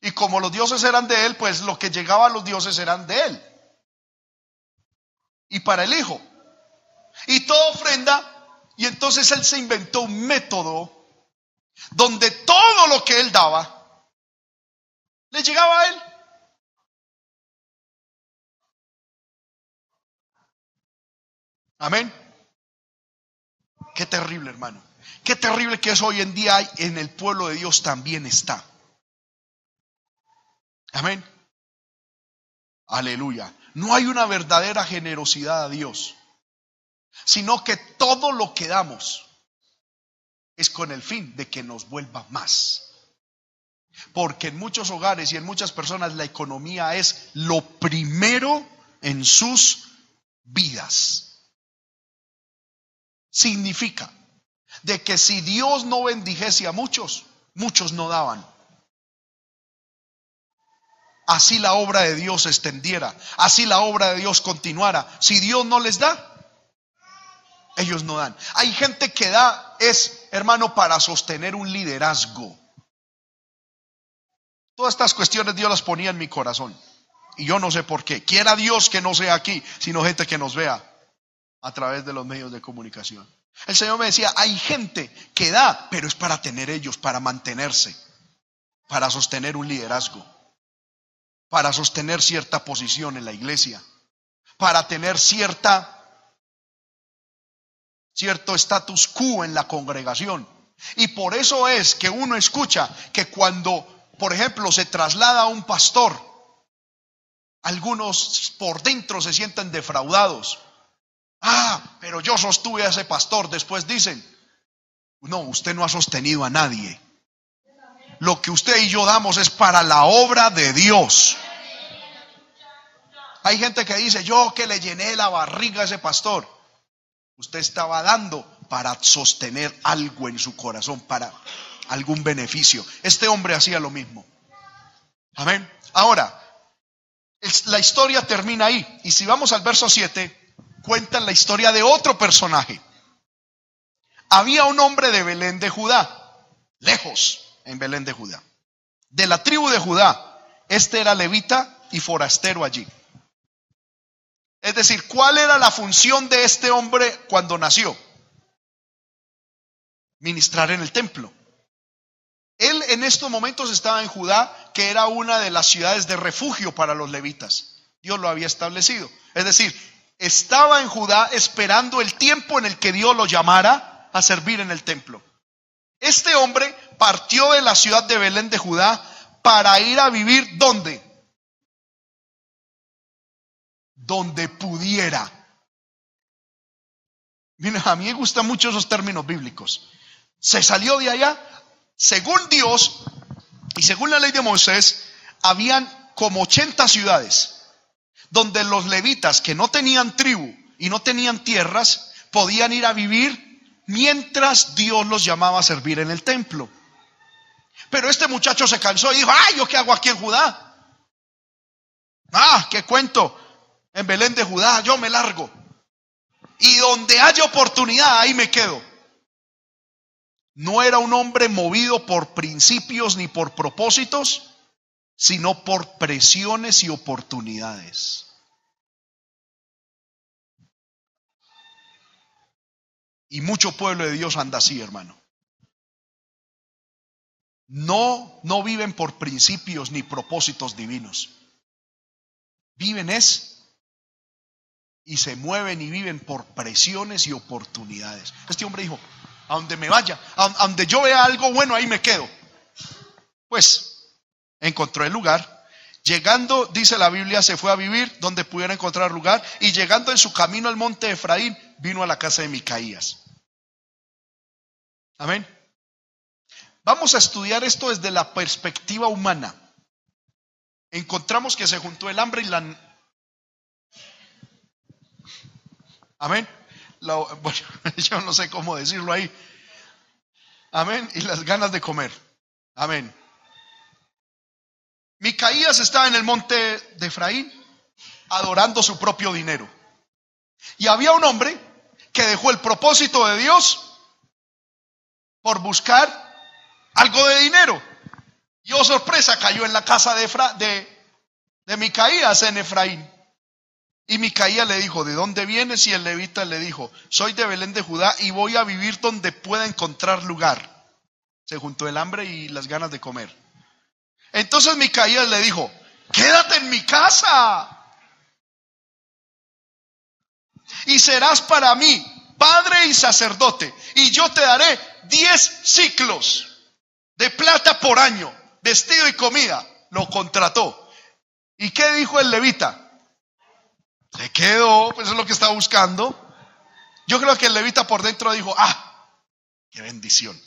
Y como los dioses eran de él, pues lo que llegaba a los dioses eran de él. Y para el hijo. Y toda ofrenda. Y entonces él se inventó un método donde todo lo que él daba le llegaba a él. Amén. Qué terrible, hermano. Qué terrible que eso hoy en día hay en el pueblo de Dios también está. Amén. Aleluya. No hay una verdadera generosidad a Dios, sino que todo lo que damos es con el fin de que nos vuelva más. Porque en muchos hogares y en muchas personas la economía es lo primero en sus vidas. Significa de que si Dios no bendijese a muchos, muchos no daban así la obra de Dios se extendiera, así la obra de Dios continuara. Si Dios no les da, ellos no dan. Hay gente que da es, hermano, para sostener un liderazgo. Todas estas cuestiones Dios las ponía en mi corazón. Y yo no sé por qué. Quiera Dios que no sea aquí, sino gente que nos vea a través de los medios de comunicación. El Señor me decía, hay gente que da, pero es para tener ellos, para mantenerse, para sostener un liderazgo para sostener cierta posición en la iglesia, para tener cierta cierto status quo en la congregación. Y por eso es que uno escucha que cuando, por ejemplo, se traslada a un pastor, algunos por dentro se sienten defraudados. Ah, pero yo sostuve a ese pastor. Después dicen, no, usted no ha sostenido a nadie. Lo que usted y yo damos es para la obra de Dios. Hay gente que dice, yo que le llené la barriga a ese pastor. Usted estaba dando para sostener algo en su corazón, para algún beneficio. Este hombre hacía lo mismo. Amén. Ahora, la historia termina ahí. Y si vamos al verso 7, cuentan la historia de otro personaje. Había un hombre de Belén de Judá, lejos en Belén de Judá. De la tribu de Judá, este era levita y forastero allí. Es decir, ¿cuál era la función de este hombre cuando nació? Ministrar en el templo. Él en estos momentos estaba en Judá, que era una de las ciudades de refugio para los levitas. Dios lo había establecido. Es decir, estaba en Judá esperando el tiempo en el que Dios lo llamara a servir en el templo. Este hombre partió de la ciudad de Belén de Judá para ir a vivir ¿dónde? donde pudiera. Mira, a mí me gustan mucho esos términos bíblicos. Se salió de allá, según Dios y según la ley de Moisés, habían como 80 ciudades donde los levitas que no tenían tribu y no tenían tierras podían ir a vivir mientras Dios los llamaba a servir en el templo. Pero este muchacho se cansó y dijo, ay, ¿yo qué hago aquí en Judá? Ah, ¿qué cuento? en Belén de Judá, yo me largo. Y donde haya oportunidad, ahí me quedo. No era un hombre movido por principios ni por propósitos, sino por presiones y oportunidades. Y mucho pueblo de Dios anda así, hermano. No, no viven por principios ni propósitos divinos. Viven es y se mueven y viven por presiones y oportunidades. Este hombre dijo, a donde me vaya, a donde yo vea algo bueno, ahí me quedo. Pues encontró el lugar. Llegando, dice la Biblia, se fue a vivir donde pudiera encontrar lugar y llegando en su camino al monte Efraín, vino a la casa de Micaías. Amén. Vamos a estudiar esto desde la perspectiva humana. Encontramos que se juntó el hambre y la Amén. bueno, yo no sé cómo decirlo ahí. Amén. Y las ganas de comer. Amén. Micaías estaba en el monte de Efraín adorando su propio dinero. Y había un hombre que dejó el propósito de Dios por buscar algo de dinero. Y oh sorpresa, cayó en la casa de, de, de Micaías en Efraín. Y Micaías le dijo, ¿de dónde vienes? Y el levita le dijo, soy de Belén de Judá y voy a vivir donde pueda encontrar lugar. Se juntó el hambre y las ganas de comer. Entonces Micaías le dijo, quédate en mi casa. Y serás para mí padre y sacerdote. Y yo te daré diez ciclos de plata por año, vestido y comida. Lo contrató. ¿Y qué dijo el levita? Se quedó, pues es lo que estaba buscando. Yo creo que el levita por dentro dijo, ah, qué bendición.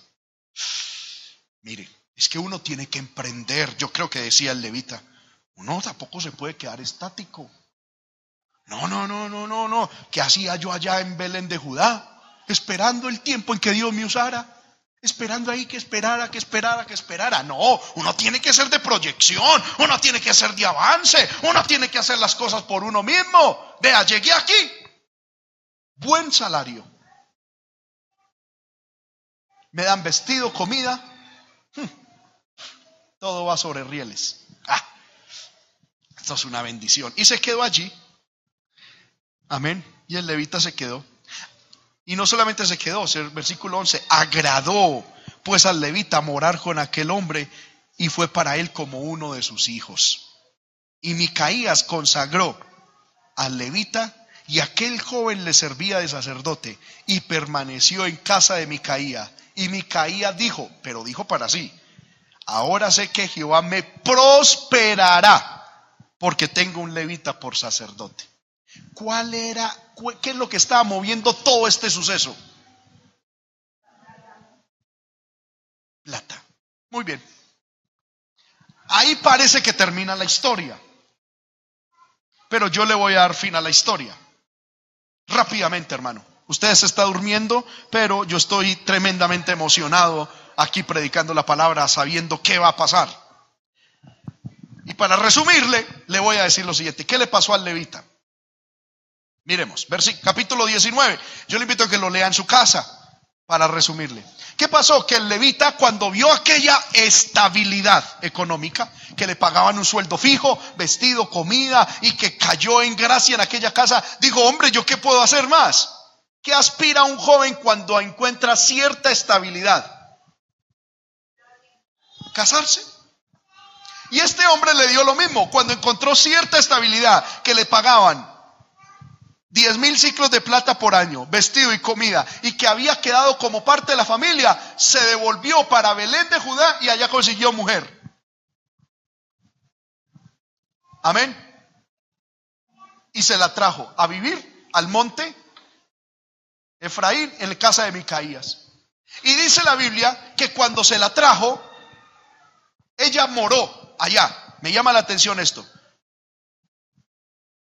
Mire, es que uno tiene que emprender. Yo creo que decía el levita, uno tampoco se puede quedar estático. No, no, no, no, no, no. ¿Qué hacía yo allá en Belén de Judá? Esperando el tiempo en que Dios me usara. Esperando ahí que esperara, que esperara, que esperara. No, uno tiene que ser de proyección, uno tiene que ser de avance, uno tiene que hacer las cosas por uno mismo. Vea, llegué aquí. Buen salario. Me dan vestido, comida. Hmm. Todo va sobre rieles. Ah, esto es una bendición. Y se quedó allí. Amén. Y el levita se quedó. Y no solamente se quedó, el versículo 11, agradó pues al levita morar con aquel hombre y fue para él como uno de sus hijos. Y Micaías consagró al levita y aquel joven le servía de sacerdote y permaneció en casa de Micaías. Y Micaías dijo, pero dijo para sí, ahora sé que Jehová me prosperará porque tengo un levita por sacerdote. ¿Cuál era, qué es lo que estaba moviendo todo este suceso? Plata. Muy bien. Ahí parece que termina la historia. Pero yo le voy a dar fin a la historia. Rápidamente, hermano. Usted se está durmiendo, pero yo estoy tremendamente emocionado aquí predicando la palabra, sabiendo qué va a pasar. Y para resumirle, le voy a decir lo siguiente. ¿Qué le pasó al levita? Miremos, capítulo 19. Yo le invito a que lo lea en su casa para resumirle. ¿Qué pasó? Que el levita cuando vio aquella estabilidad económica, que le pagaban un sueldo fijo, vestido, comida y que cayó en gracia en aquella casa, dijo, hombre, ¿yo qué puedo hacer más? ¿Qué aspira un joven cuando encuentra cierta estabilidad? Casarse. Y este hombre le dio lo mismo, cuando encontró cierta estabilidad, que le pagaban diez mil ciclos de plata por año, vestido y comida, y que había quedado como parte de la familia, se devolvió para Belén de Judá y allá consiguió mujer. Amén. Y se la trajo a vivir al monte Efraín en la casa de Micaías. Y dice la Biblia que cuando se la trajo, ella moró allá. Me llama la atención esto.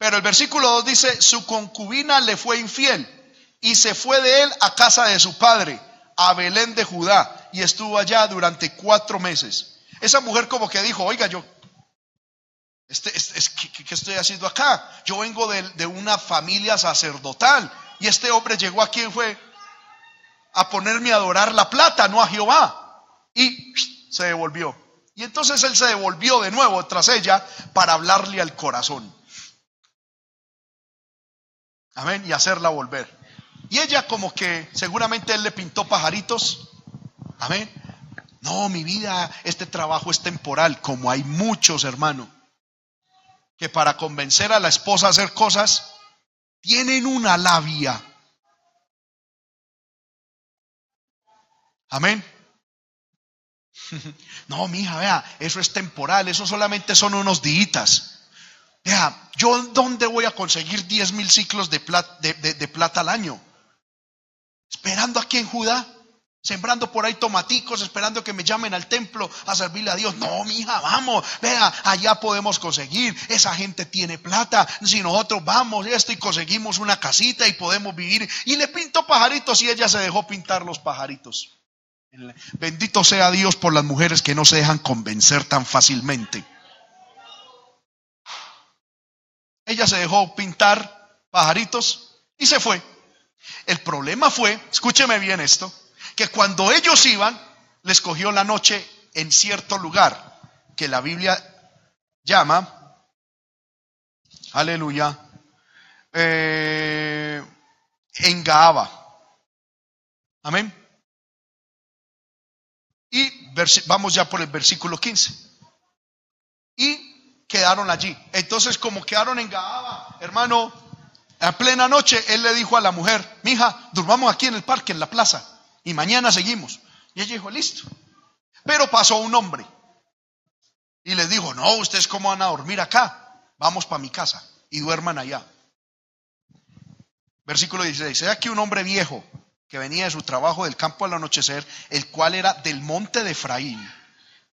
Pero el versículo 2 dice, su concubina le fue infiel y se fue de él a casa de su padre, a Belén de Judá, y estuvo allá durante cuatro meses. Esa mujer como que dijo, oiga, yo, este, ¿qué, estoy haciendo acá? Yo vengo de, de una familia sacerdotal y este hombre llegó aquí y fue a ponerme a adorar la plata, no a Jehová. Y se devolvió. Y entonces él se devolvió de nuevo tras ella para hablarle al corazón. Amén. Y hacerla volver. Y ella como que seguramente él le pintó pajaritos. Amén. No, mi vida, este trabajo es temporal, como hay muchos, hermano, que para convencer a la esposa a hacer cosas, tienen una labia. Amén. No, mija, vea, eso es temporal, eso solamente son unos días. Vea, ¿yo dónde voy a conseguir 10 mil ciclos de plata, de, plata al año? Esperando aquí en Judá, sembrando por ahí tomaticos, esperando que me llamen al templo a servirle a Dios. No, mija, vamos, vea, allá podemos conseguir. Esa gente tiene plata. Si nosotros vamos esto y conseguimos una casita y podemos vivir. Y le pinto pajaritos y ella se dejó pintar los pajaritos. Bendito sea Dios por las mujeres que no se dejan convencer tan fácilmente. Ella se dejó pintar pajaritos y se fue. El problema fue, escúcheme bien esto, que cuando ellos iban, les cogió la noche en cierto lugar. que la Biblia llama, aleluya, eh, en Gaaba. Amén. Y vamos ya por el versículo 15. Y quedaron allí. Entonces, como quedaron en Gaaba, hermano, a plena noche, él le dijo a la mujer, mija, durmamos aquí en el parque, en la plaza, y mañana seguimos. Y ella dijo, listo. Pero pasó un hombre y les dijo, no, ustedes cómo van a dormir acá, vamos para mi casa y duerman allá. Versículo 16, sea aquí un hombre viejo que venía de su trabajo del campo al anochecer, el cual era del monte de Efraín,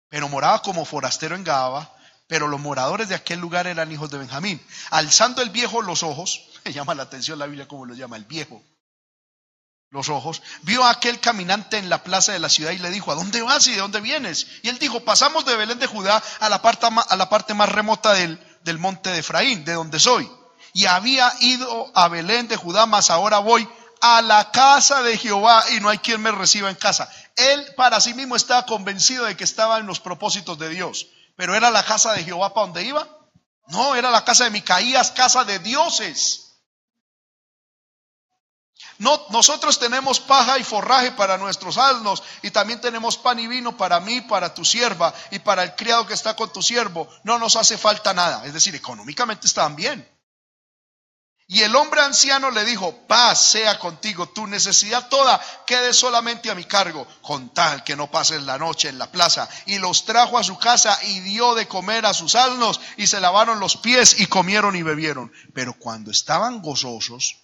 pero moraba como forastero en Gaba, pero los moradores de aquel lugar eran hijos de Benjamín. Alzando el viejo los ojos, me llama la atención la Biblia como lo llama, el viejo, los ojos, vio a aquel caminante en la plaza de la ciudad y le dijo, ¿a dónde vas y de dónde vienes? Y él dijo, pasamos de Belén de Judá a la parte, a la parte más remota del, del monte de Efraín, de donde soy. Y había ido a Belén de Judá, mas ahora voy a la casa de Jehová y no hay quien me reciba en casa. Él para sí mismo estaba convencido de que estaba en los propósitos de Dios. Pero era la casa de Jehová para donde iba. No, era la casa de Micaías, casa de dioses. No, nosotros tenemos paja y forraje para nuestros asnos y también tenemos pan y vino para mí, para tu sierva y para el criado que está con tu siervo. No nos hace falta nada. Es decir, económicamente estaban bien. Y el hombre anciano le dijo, paz sea contigo, tu necesidad toda quede solamente a mi cargo, con tal que no pases la noche en la plaza. Y los trajo a su casa y dio de comer a sus asnos y se lavaron los pies y comieron y bebieron. Pero cuando estaban gozosos,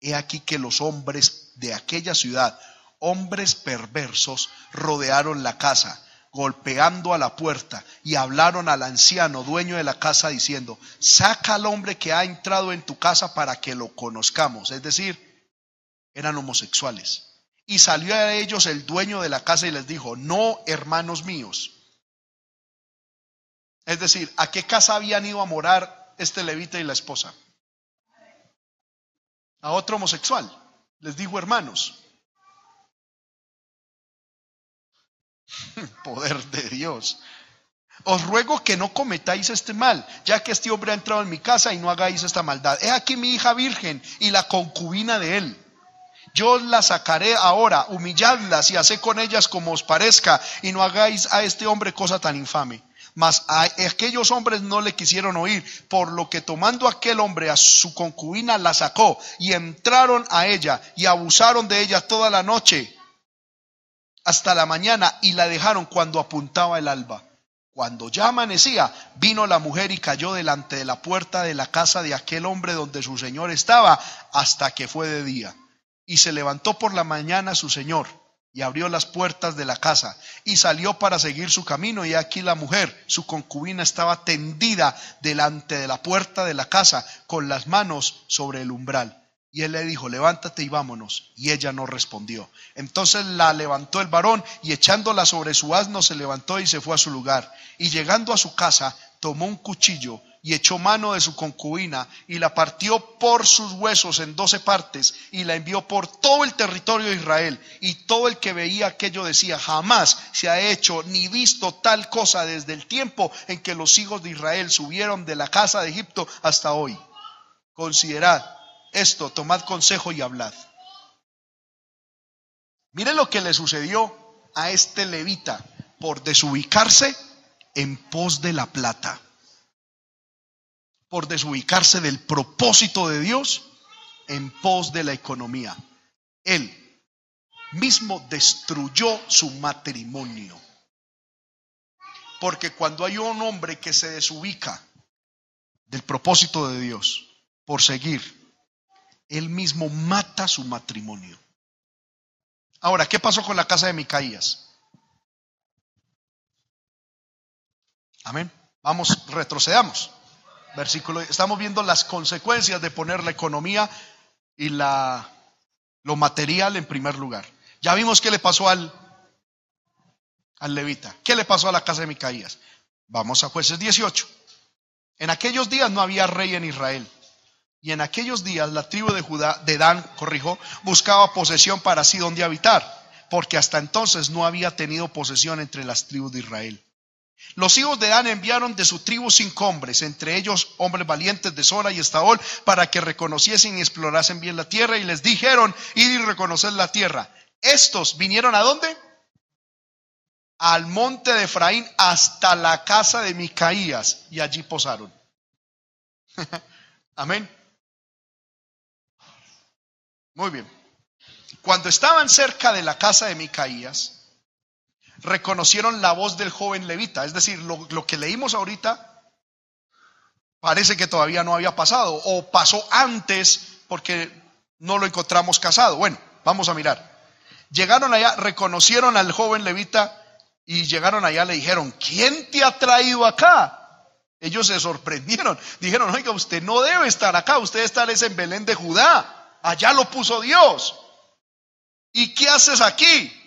he aquí que los hombres de aquella ciudad, hombres perversos, rodearon la casa golpeando a la puerta y hablaron al anciano, dueño de la casa, diciendo, saca al hombre que ha entrado en tu casa para que lo conozcamos. Es decir, eran homosexuales. Y salió a ellos el dueño de la casa y les dijo, no, hermanos míos. Es decir, ¿a qué casa habían ido a morar este levita y la esposa? A otro homosexual. Les dijo, hermanos. Poder de Dios. Os ruego que no cometáis este mal, ya que este hombre ha entrado en mi casa y no hagáis esta maldad. He aquí mi hija virgen y la concubina de él. Yo la sacaré ahora, humilladlas y haced con ellas como os parezca, y no hagáis a este hombre cosa tan infame. Mas a aquellos hombres no le quisieron oír, por lo que tomando aquel hombre a su concubina la sacó, y entraron a ella, y abusaron de ella toda la noche hasta la mañana y la dejaron cuando apuntaba el alba. Cuando ya amanecía, vino la mujer y cayó delante de la puerta de la casa de aquel hombre donde su señor estaba hasta que fue de día. Y se levantó por la mañana su señor y abrió las puertas de la casa y salió para seguir su camino y aquí la mujer, su concubina, estaba tendida delante de la puerta de la casa con las manos sobre el umbral. Y él le dijo, levántate y vámonos. Y ella no respondió. Entonces la levantó el varón y echándola sobre su asno se levantó y se fue a su lugar. Y llegando a su casa, tomó un cuchillo y echó mano de su concubina y la partió por sus huesos en doce partes y la envió por todo el territorio de Israel. Y todo el que veía aquello decía, jamás se ha hecho ni visto tal cosa desde el tiempo en que los hijos de Israel subieron de la casa de Egipto hasta hoy. Considerad esto, tomad consejo y hablad. Miren lo que le sucedió a este levita por desubicarse en pos de la plata, por desubicarse del propósito de Dios en pos de la economía. Él mismo destruyó su matrimonio. Porque cuando hay un hombre que se desubica del propósito de Dios por seguir él mismo mata su matrimonio. Ahora, ¿qué pasó con la casa de Micaías? Amén. Vamos, retrocedamos. Versículo, estamos viendo las consecuencias de poner la economía y la, lo material en primer lugar. Ya vimos qué le pasó al, al levita. ¿Qué le pasó a la casa de Micaías? Vamos a jueces 18. En aquellos días no había rey en Israel. Y en aquellos días la tribu de Judá, de Dan, corrijo, buscaba posesión para sí donde habitar, porque hasta entonces no había tenido posesión entre las tribus de Israel. Los hijos de Dan enviaron de su tribu cinco hombres, entre ellos hombres valientes de Sora y Estaol, para que reconociesen y explorasen bien la tierra, y les dijeron, id y reconocer la tierra. Estos vinieron a dónde? Al monte de Efraín hasta la casa de Micaías, y allí posaron. Amén. Muy bien. Cuando estaban cerca de la casa de Micaías, reconocieron la voz del joven levita. Es decir, lo, que leímos ahorita parece que todavía no había pasado o pasó antes porque no lo encontramos casado. Bueno, vamos a mirar. Llegaron allá, reconocieron al joven levita y llegaron allá, le dijeron, ¿quién te ha traído acá? Ellos se sorprendieron. Dijeron, oiga, usted no debe estar acá, usted está en Belén de Judá. Allá lo puso Dios. ¿Y qué haces aquí?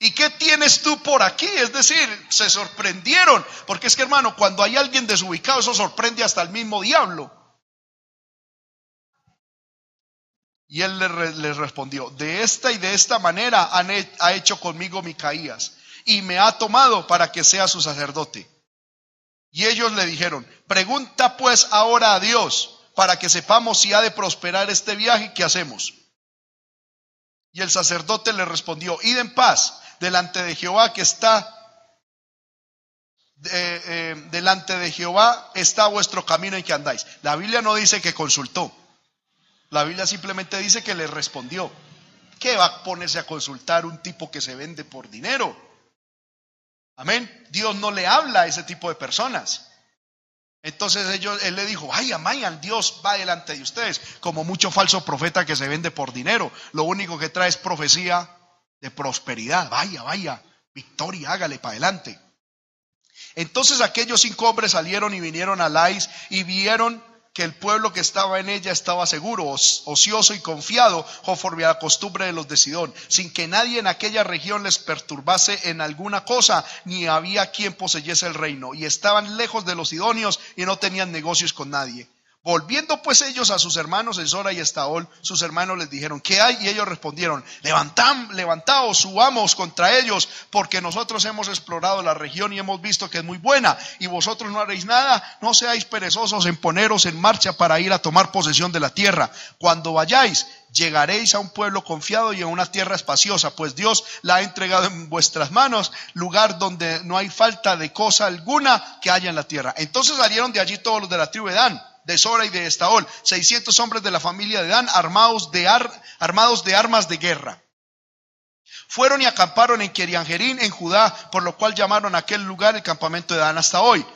¿Y qué tienes tú por aquí? Es decir, se sorprendieron, porque es que hermano, cuando hay alguien desubicado, eso sorprende hasta el mismo diablo. Y él les respondió, de esta y de esta manera ha hecho conmigo Micaías, y me ha tomado para que sea su sacerdote. Y ellos le dijeron, pregunta pues ahora a Dios, para que sepamos si ha de prosperar este viaje que hacemos. Y el sacerdote le respondió, id en paz delante de Jehová que está eh, delante de Jehová está vuestro camino en que andáis. La Biblia no dice que consultó. La Biblia simplemente dice que le respondió. ¿Qué va a ponerse a consultar un tipo que se vende por dinero? Amén. Dios no le habla a ese tipo de personas. Entonces ellos, él le dijo, vaya, vayan, Dios va delante de ustedes, como mucho falso profeta que se vende por dinero. Lo único que trae es profecía de prosperidad. Vaya, vaya, victoria, hágale para adelante. Entonces aquellos cinco hombres salieron y vinieron a Lais y vieron que el pueblo que estaba en ella estaba seguro, ocioso y confiado, conforme a la costumbre de los de Sidón, sin que nadie en aquella región les perturbase en alguna cosa, ni había quien poseyese el reino, y estaban lejos de los sidonios y no tenían negocios con nadie. Volviendo pues ellos a sus hermanos en Sora y Estaol, sus hermanos les dijeron, ¿qué hay? Y ellos respondieron, Levantam, levantaos, subamos contra ellos, porque nosotros hemos explorado la región y hemos visto que es muy buena, y vosotros no haréis nada, no seáis perezosos en poneros en marcha para ir a tomar posesión de la tierra. Cuando vayáis, llegaréis a un pueblo confiado y a una tierra espaciosa, pues Dios la ha entregado en vuestras manos, lugar donde no hay falta de cosa alguna que haya en la tierra. Entonces salieron de allí todos los de la tribu de Dan de Sora y de Estaol, 600 hombres de la familia de Dan armados de, armados de armas de guerra. Fueron y acamparon en Keriangerín, en Judá, por lo cual llamaron a aquel lugar el campamento de Dan hasta hoy.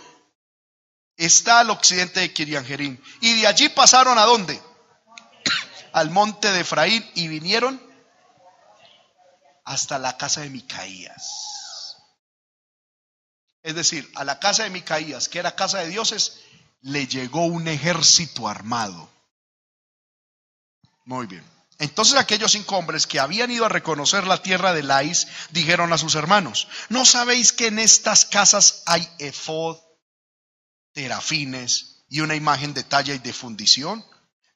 Está al occidente de Kirianjerín. Y de allí pasaron a dónde? al monte de Efraín y vinieron hasta la casa de Micaías. Es decir, a la casa de Micaías, que era casa de dioses, le llegó un ejército armado. Muy bien. Entonces aquellos cinco hombres que habían ido a reconocer la tierra de Lais dijeron a sus hermanos, ¿no sabéis que en estas casas hay efod, terafines y una imagen de talla y de fundición?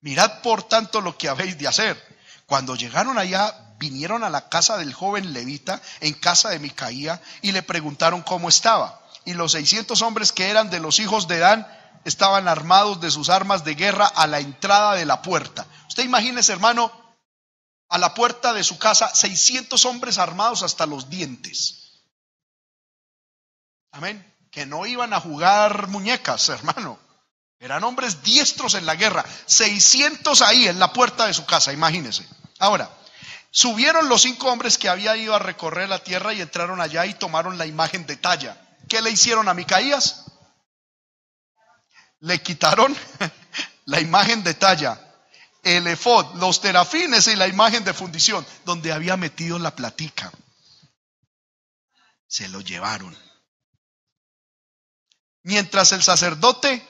Mirad por tanto lo que habéis de hacer. Cuando llegaron allá, vinieron a la casa del joven levita, en casa de Micaía, y le preguntaron cómo estaba. Y los seiscientos hombres que eran de los hijos de Dan estaban armados de sus armas de guerra a la entrada de la puerta. Usted imagínese, hermano, a la puerta de su casa, 600 hombres armados hasta los dientes. Amén. Que no iban a jugar muñecas, hermano. Eran hombres diestros en la guerra. 600 ahí en la puerta de su casa, imagínese. Ahora, subieron los cinco hombres que había ido a recorrer la tierra y entraron allá y tomaron la imagen de talla. ¿Qué le hicieron a Micaías? Le quitaron la imagen de talla, el efod, los terafines y la imagen de fundición, donde había metido la platica. Se lo llevaron. Mientras el sacerdote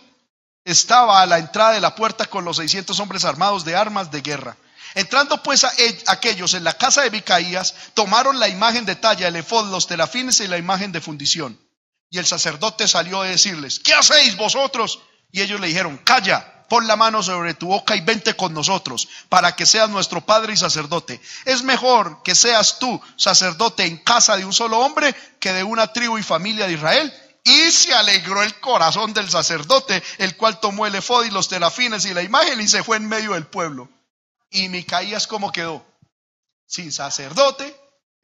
estaba a la entrada de la puerta con los 600 hombres armados de armas de guerra. Entrando pues a aquellos en la casa de Micaías, tomaron la imagen de talla, el efod, los terafines y la imagen de fundición. Y el sacerdote salió a decirles, ¿qué hacéis vosotros? Y ellos le dijeron, calla, pon la mano sobre tu boca y vente con nosotros, para que seas nuestro padre y sacerdote. Es mejor que seas tú sacerdote en casa de un solo hombre que de una tribu y familia de Israel. Y se alegró el corazón del sacerdote, el cual tomó el efod y los terafines y la imagen y se fue en medio del pueblo. Y Micaías, ¿cómo quedó? Sin sacerdote,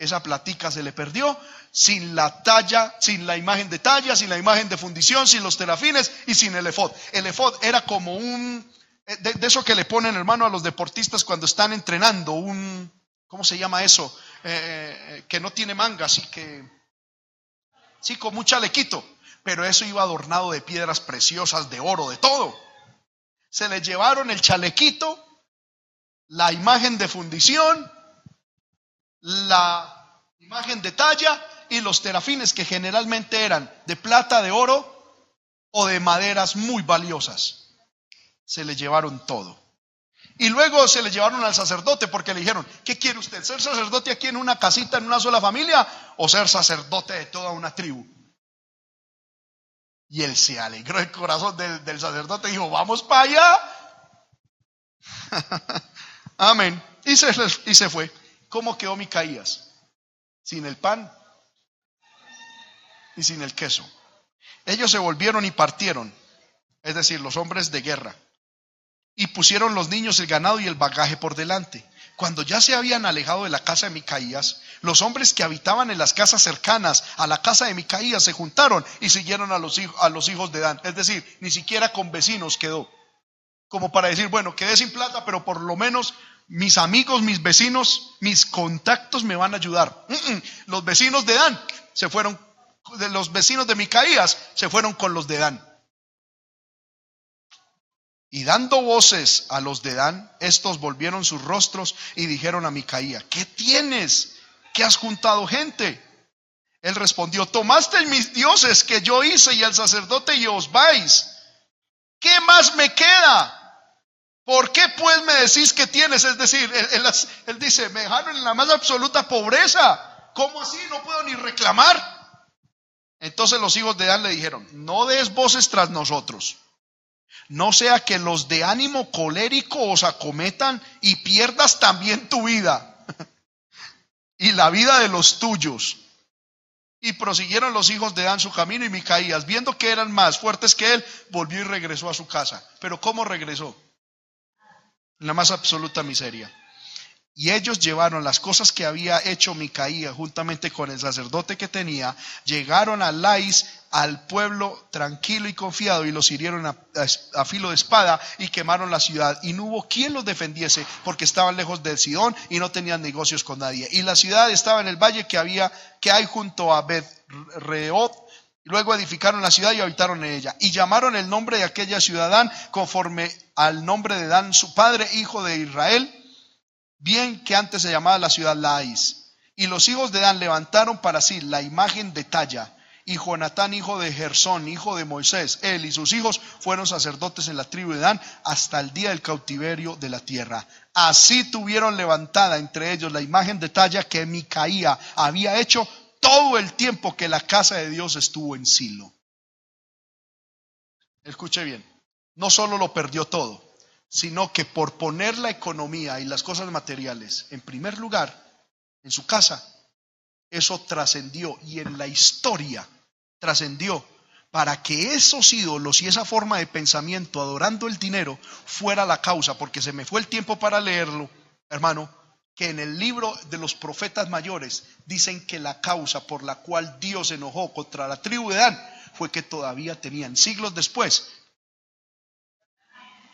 esa platica se le perdió, sin la talla, sin la imagen de talla, sin la imagen de fundición, sin los terafines y sin el efod. El efod era como un, eh, de, eso que le ponen, hermano, a los deportistas cuando están entrenando, un, ¿cómo se llama eso? Eh, eh, que no tiene mangas y que, sí, con un chalequito, pero eso iba adornado de piedras preciosas, de oro, de todo. Se le llevaron el chalequito, la imagen de fundición, la imagen de talla y los terafines que generalmente eran de plata, de oro o de maderas muy valiosas. Se le llevaron todo. Y luego se le llevaron al sacerdote porque le dijeron, ¿qué quiere usted? ¿Ser sacerdote aquí en una casita, en una sola familia o ser sacerdote de toda una tribu? Y él se alegró el corazón del, del sacerdote y dijo, vamos para allá. Amén. Y se, y se fue. ¿Cómo quedó Micaías? Sin el pan y sin el queso. Ellos se volvieron y partieron, es decir, los hombres de guerra, y pusieron los niños, el ganado y el bagaje por delante. Cuando ya se habían alejado de la casa de Micaías, los hombres que habitaban en las casas cercanas a la casa de Micaías se juntaron y siguieron a los, hijos, a los hijos de Dan. Es decir, ni siquiera con vecinos quedó. Como para decir, bueno, quedé sin plata, pero por lo menos mis amigos, mis vecinos, mis contactos me van a ayudar. Los vecinos de Dan se fueron, los vecinos de Micaías se fueron con los de Dan. Y dando voces a los de Dan, estos volvieron sus rostros y dijeron a Micaías, ¿qué tienes? ¿Qué has juntado gente? Él respondió, tomaste mis dioses que yo hice y el sacerdote y os vais. ¿Qué más me queda? ¿Por qué pues me decís que tienes? Es decir, él, dice, me dejaron en la más absoluta pobreza. ¿Cómo así? No puedo ni reclamar. Entonces los hijos de Dan le dijeron, no des voces tras nosotros. No sea que los de ánimo colérico os acometan y pierdas también tu vida y la vida de los tuyos. Y prosiguieron los hijos de Dan su camino y Micaías, viendo que eran más fuertes que él, volvió y regresó a su casa. Pero ¿cómo regresó? La más absoluta miseria. Y ellos llevaron las cosas que había hecho Micaía juntamente con el sacerdote que tenía, llegaron a Lais, al pueblo tranquilo y confiado, y los hirieron a, filo de espada y quemaron la ciudad. Y no hubo quien los defendiese, porque estaban lejos de Sidón y no tenían negocios con nadie. Y la ciudad estaba en el valle que había, que hay junto a Bet Reot, Luego edificaron la ciudad y habitaron en ella. Y llamaron el nombre de aquella ciudad conforme al nombre de Dan, su padre, hijo de Israel, bien que antes se llamaba la ciudad Laís. Y los hijos de Dan levantaron para sí la imagen de talla. Y Jonatán, hijo de Gersón, hijo de Moisés, él y sus hijos fueron sacerdotes en la tribu de Dan hasta el día del cautiverio de la tierra. Así tuvieron levantada entre ellos la imagen de talla que Micaía había hecho todo el tiempo que la casa de Dios estuvo en Silo. Escuche bien, no solo lo perdió todo, sino que por poner la economía y las cosas materiales en primer lugar en su casa, eso trascendió y en la historia trascendió para que esos ídolos y esa forma de pensamiento adorando el dinero fuera la causa, porque se me fue el tiempo para leerlo, hermano, que en el libro de los profetas mayores dicen que la causa por la cual Dios enojó contra la tribu de Dan fue que todavía tenían siglos después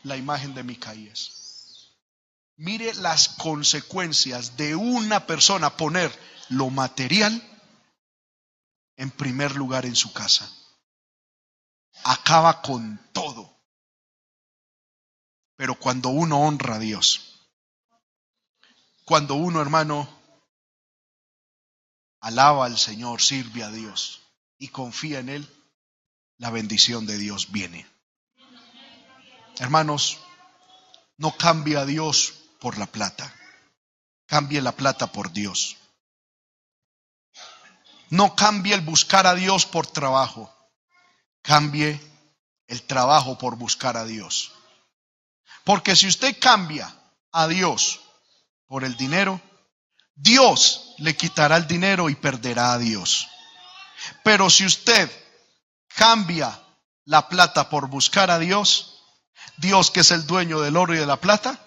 la imagen de Micaías. Mire las consecuencias de una persona poner lo material en primer lugar en su casa. Acaba con todo. Pero cuando uno honra a Dios, cuando uno, hermano, alaba al Señor, sirve a Dios y confía en Él, la bendición de Dios viene. Hermanos, no cambie a Dios por la plata, cambie la plata por Dios. No cambie el buscar a Dios por trabajo, cambie el trabajo por buscar a Dios. Porque si usted cambia a Dios por el dinero, Dios le quitará el dinero y perderá a Dios. Pero si usted cambia la plata por buscar a Dios, Dios que es el dueño del oro y de la plata,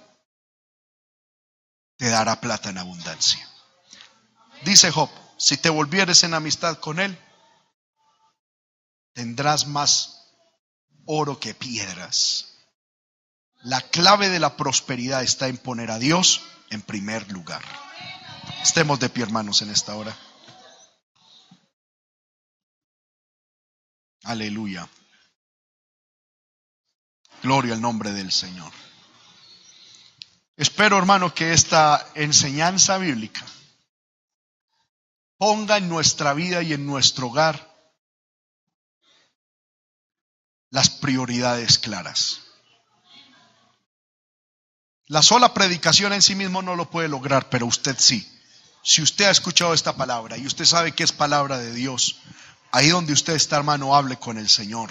te dará plata en abundancia. Dice Job, si te volvieres en amistad con Él, tendrás más oro que piedras. La clave de la prosperidad está en poner a Dios en primer lugar. Estemos de pie, hermanos, en esta hora. Aleluya. Gloria al nombre del Señor. Espero, hermano, que esta enseñanza bíblica ponga en nuestra vida y en nuestro hogar las prioridades claras. La sola predicación en sí mismo no lo puede lograr, pero usted sí. Si usted ha escuchado esta palabra y usted sabe que es palabra de Dios, ahí donde usted está, hermano, hable con el Señor.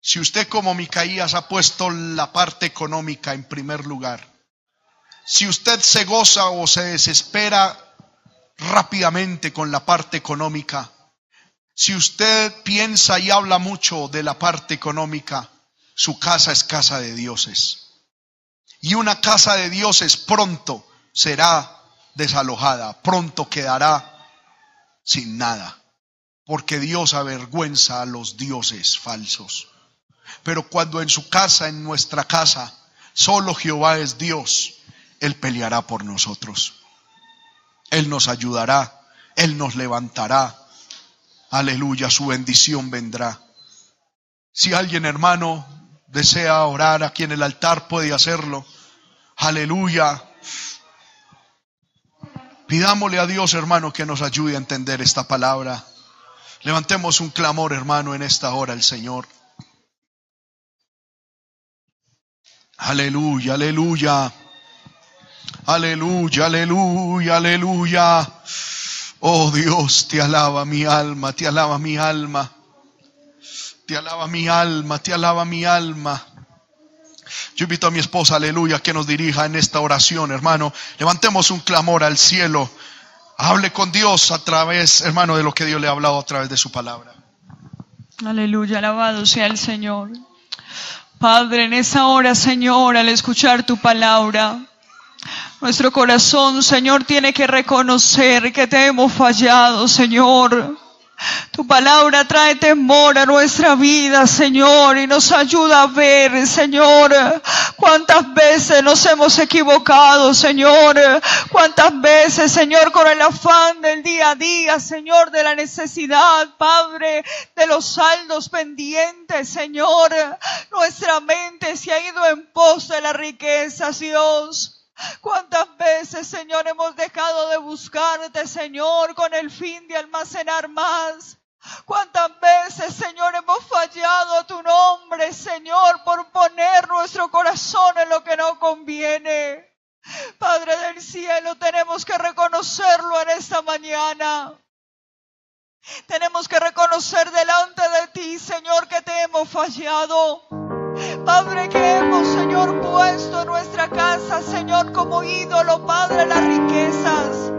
Si usted como Micaías ha puesto la parte económica en primer lugar, si usted se goza o se desespera rápidamente con la parte económica, si usted piensa y habla mucho de la parte económica, su casa es casa de dioses. Y una casa de dioses pronto será desalojada, pronto quedará sin nada, porque Dios avergüenza a los dioses falsos. Pero cuando en su casa, en nuestra casa, solo Jehová es Dios, Él peleará por nosotros. Él nos ayudará, Él nos levantará. Aleluya, su bendición vendrá. Si alguien, hermano, desea orar aquí en el altar, puede hacerlo. Aleluya. Pidámosle a Dios, hermano, que nos ayude a entender esta palabra. Levantemos un clamor, hermano, en esta hora al Señor. Aleluya, aleluya. Aleluya, aleluya, aleluya. Oh Dios, te alaba mi alma, te alaba mi alma. Te alaba mi alma, te alaba mi alma. Yo invito a mi esposa, aleluya, que nos dirija en esta oración, hermano. Levantemos un clamor al cielo. Hable con Dios a través, hermano, de lo que Dios le ha hablado a través de su palabra. Aleluya, alabado sea el Señor. Padre, en esa hora, Señor, al escuchar tu palabra, nuestro corazón, Señor, tiene que reconocer que te hemos fallado, Señor. Tu palabra trae temor a nuestra vida, Señor, y nos ayuda a ver, Señor, cuántas veces nos hemos equivocado, Señor, cuántas veces, Señor, con el afán del día a día, Señor, de la necesidad, Padre, de los saldos pendientes, Señor, nuestra mente se ha ido en pos de las riquezas, Dios. ¿Cuántas veces, Señor, hemos dejado de buscarte, Señor, con el fin de almacenar más? ¿Cuántas veces, Señor, hemos fallado a tu nombre, Señor, por poner nuestro corazón en lo que no conviene? Padre del cielo, tenemos que reconocerlo en esta mañana. Tenemos que reconocer delante de ti, Señor, que te hemos fallado. Padre, que hemos, Señor, puesto en nuestra casa, Señor, como ídolo, Padre, las riquezas.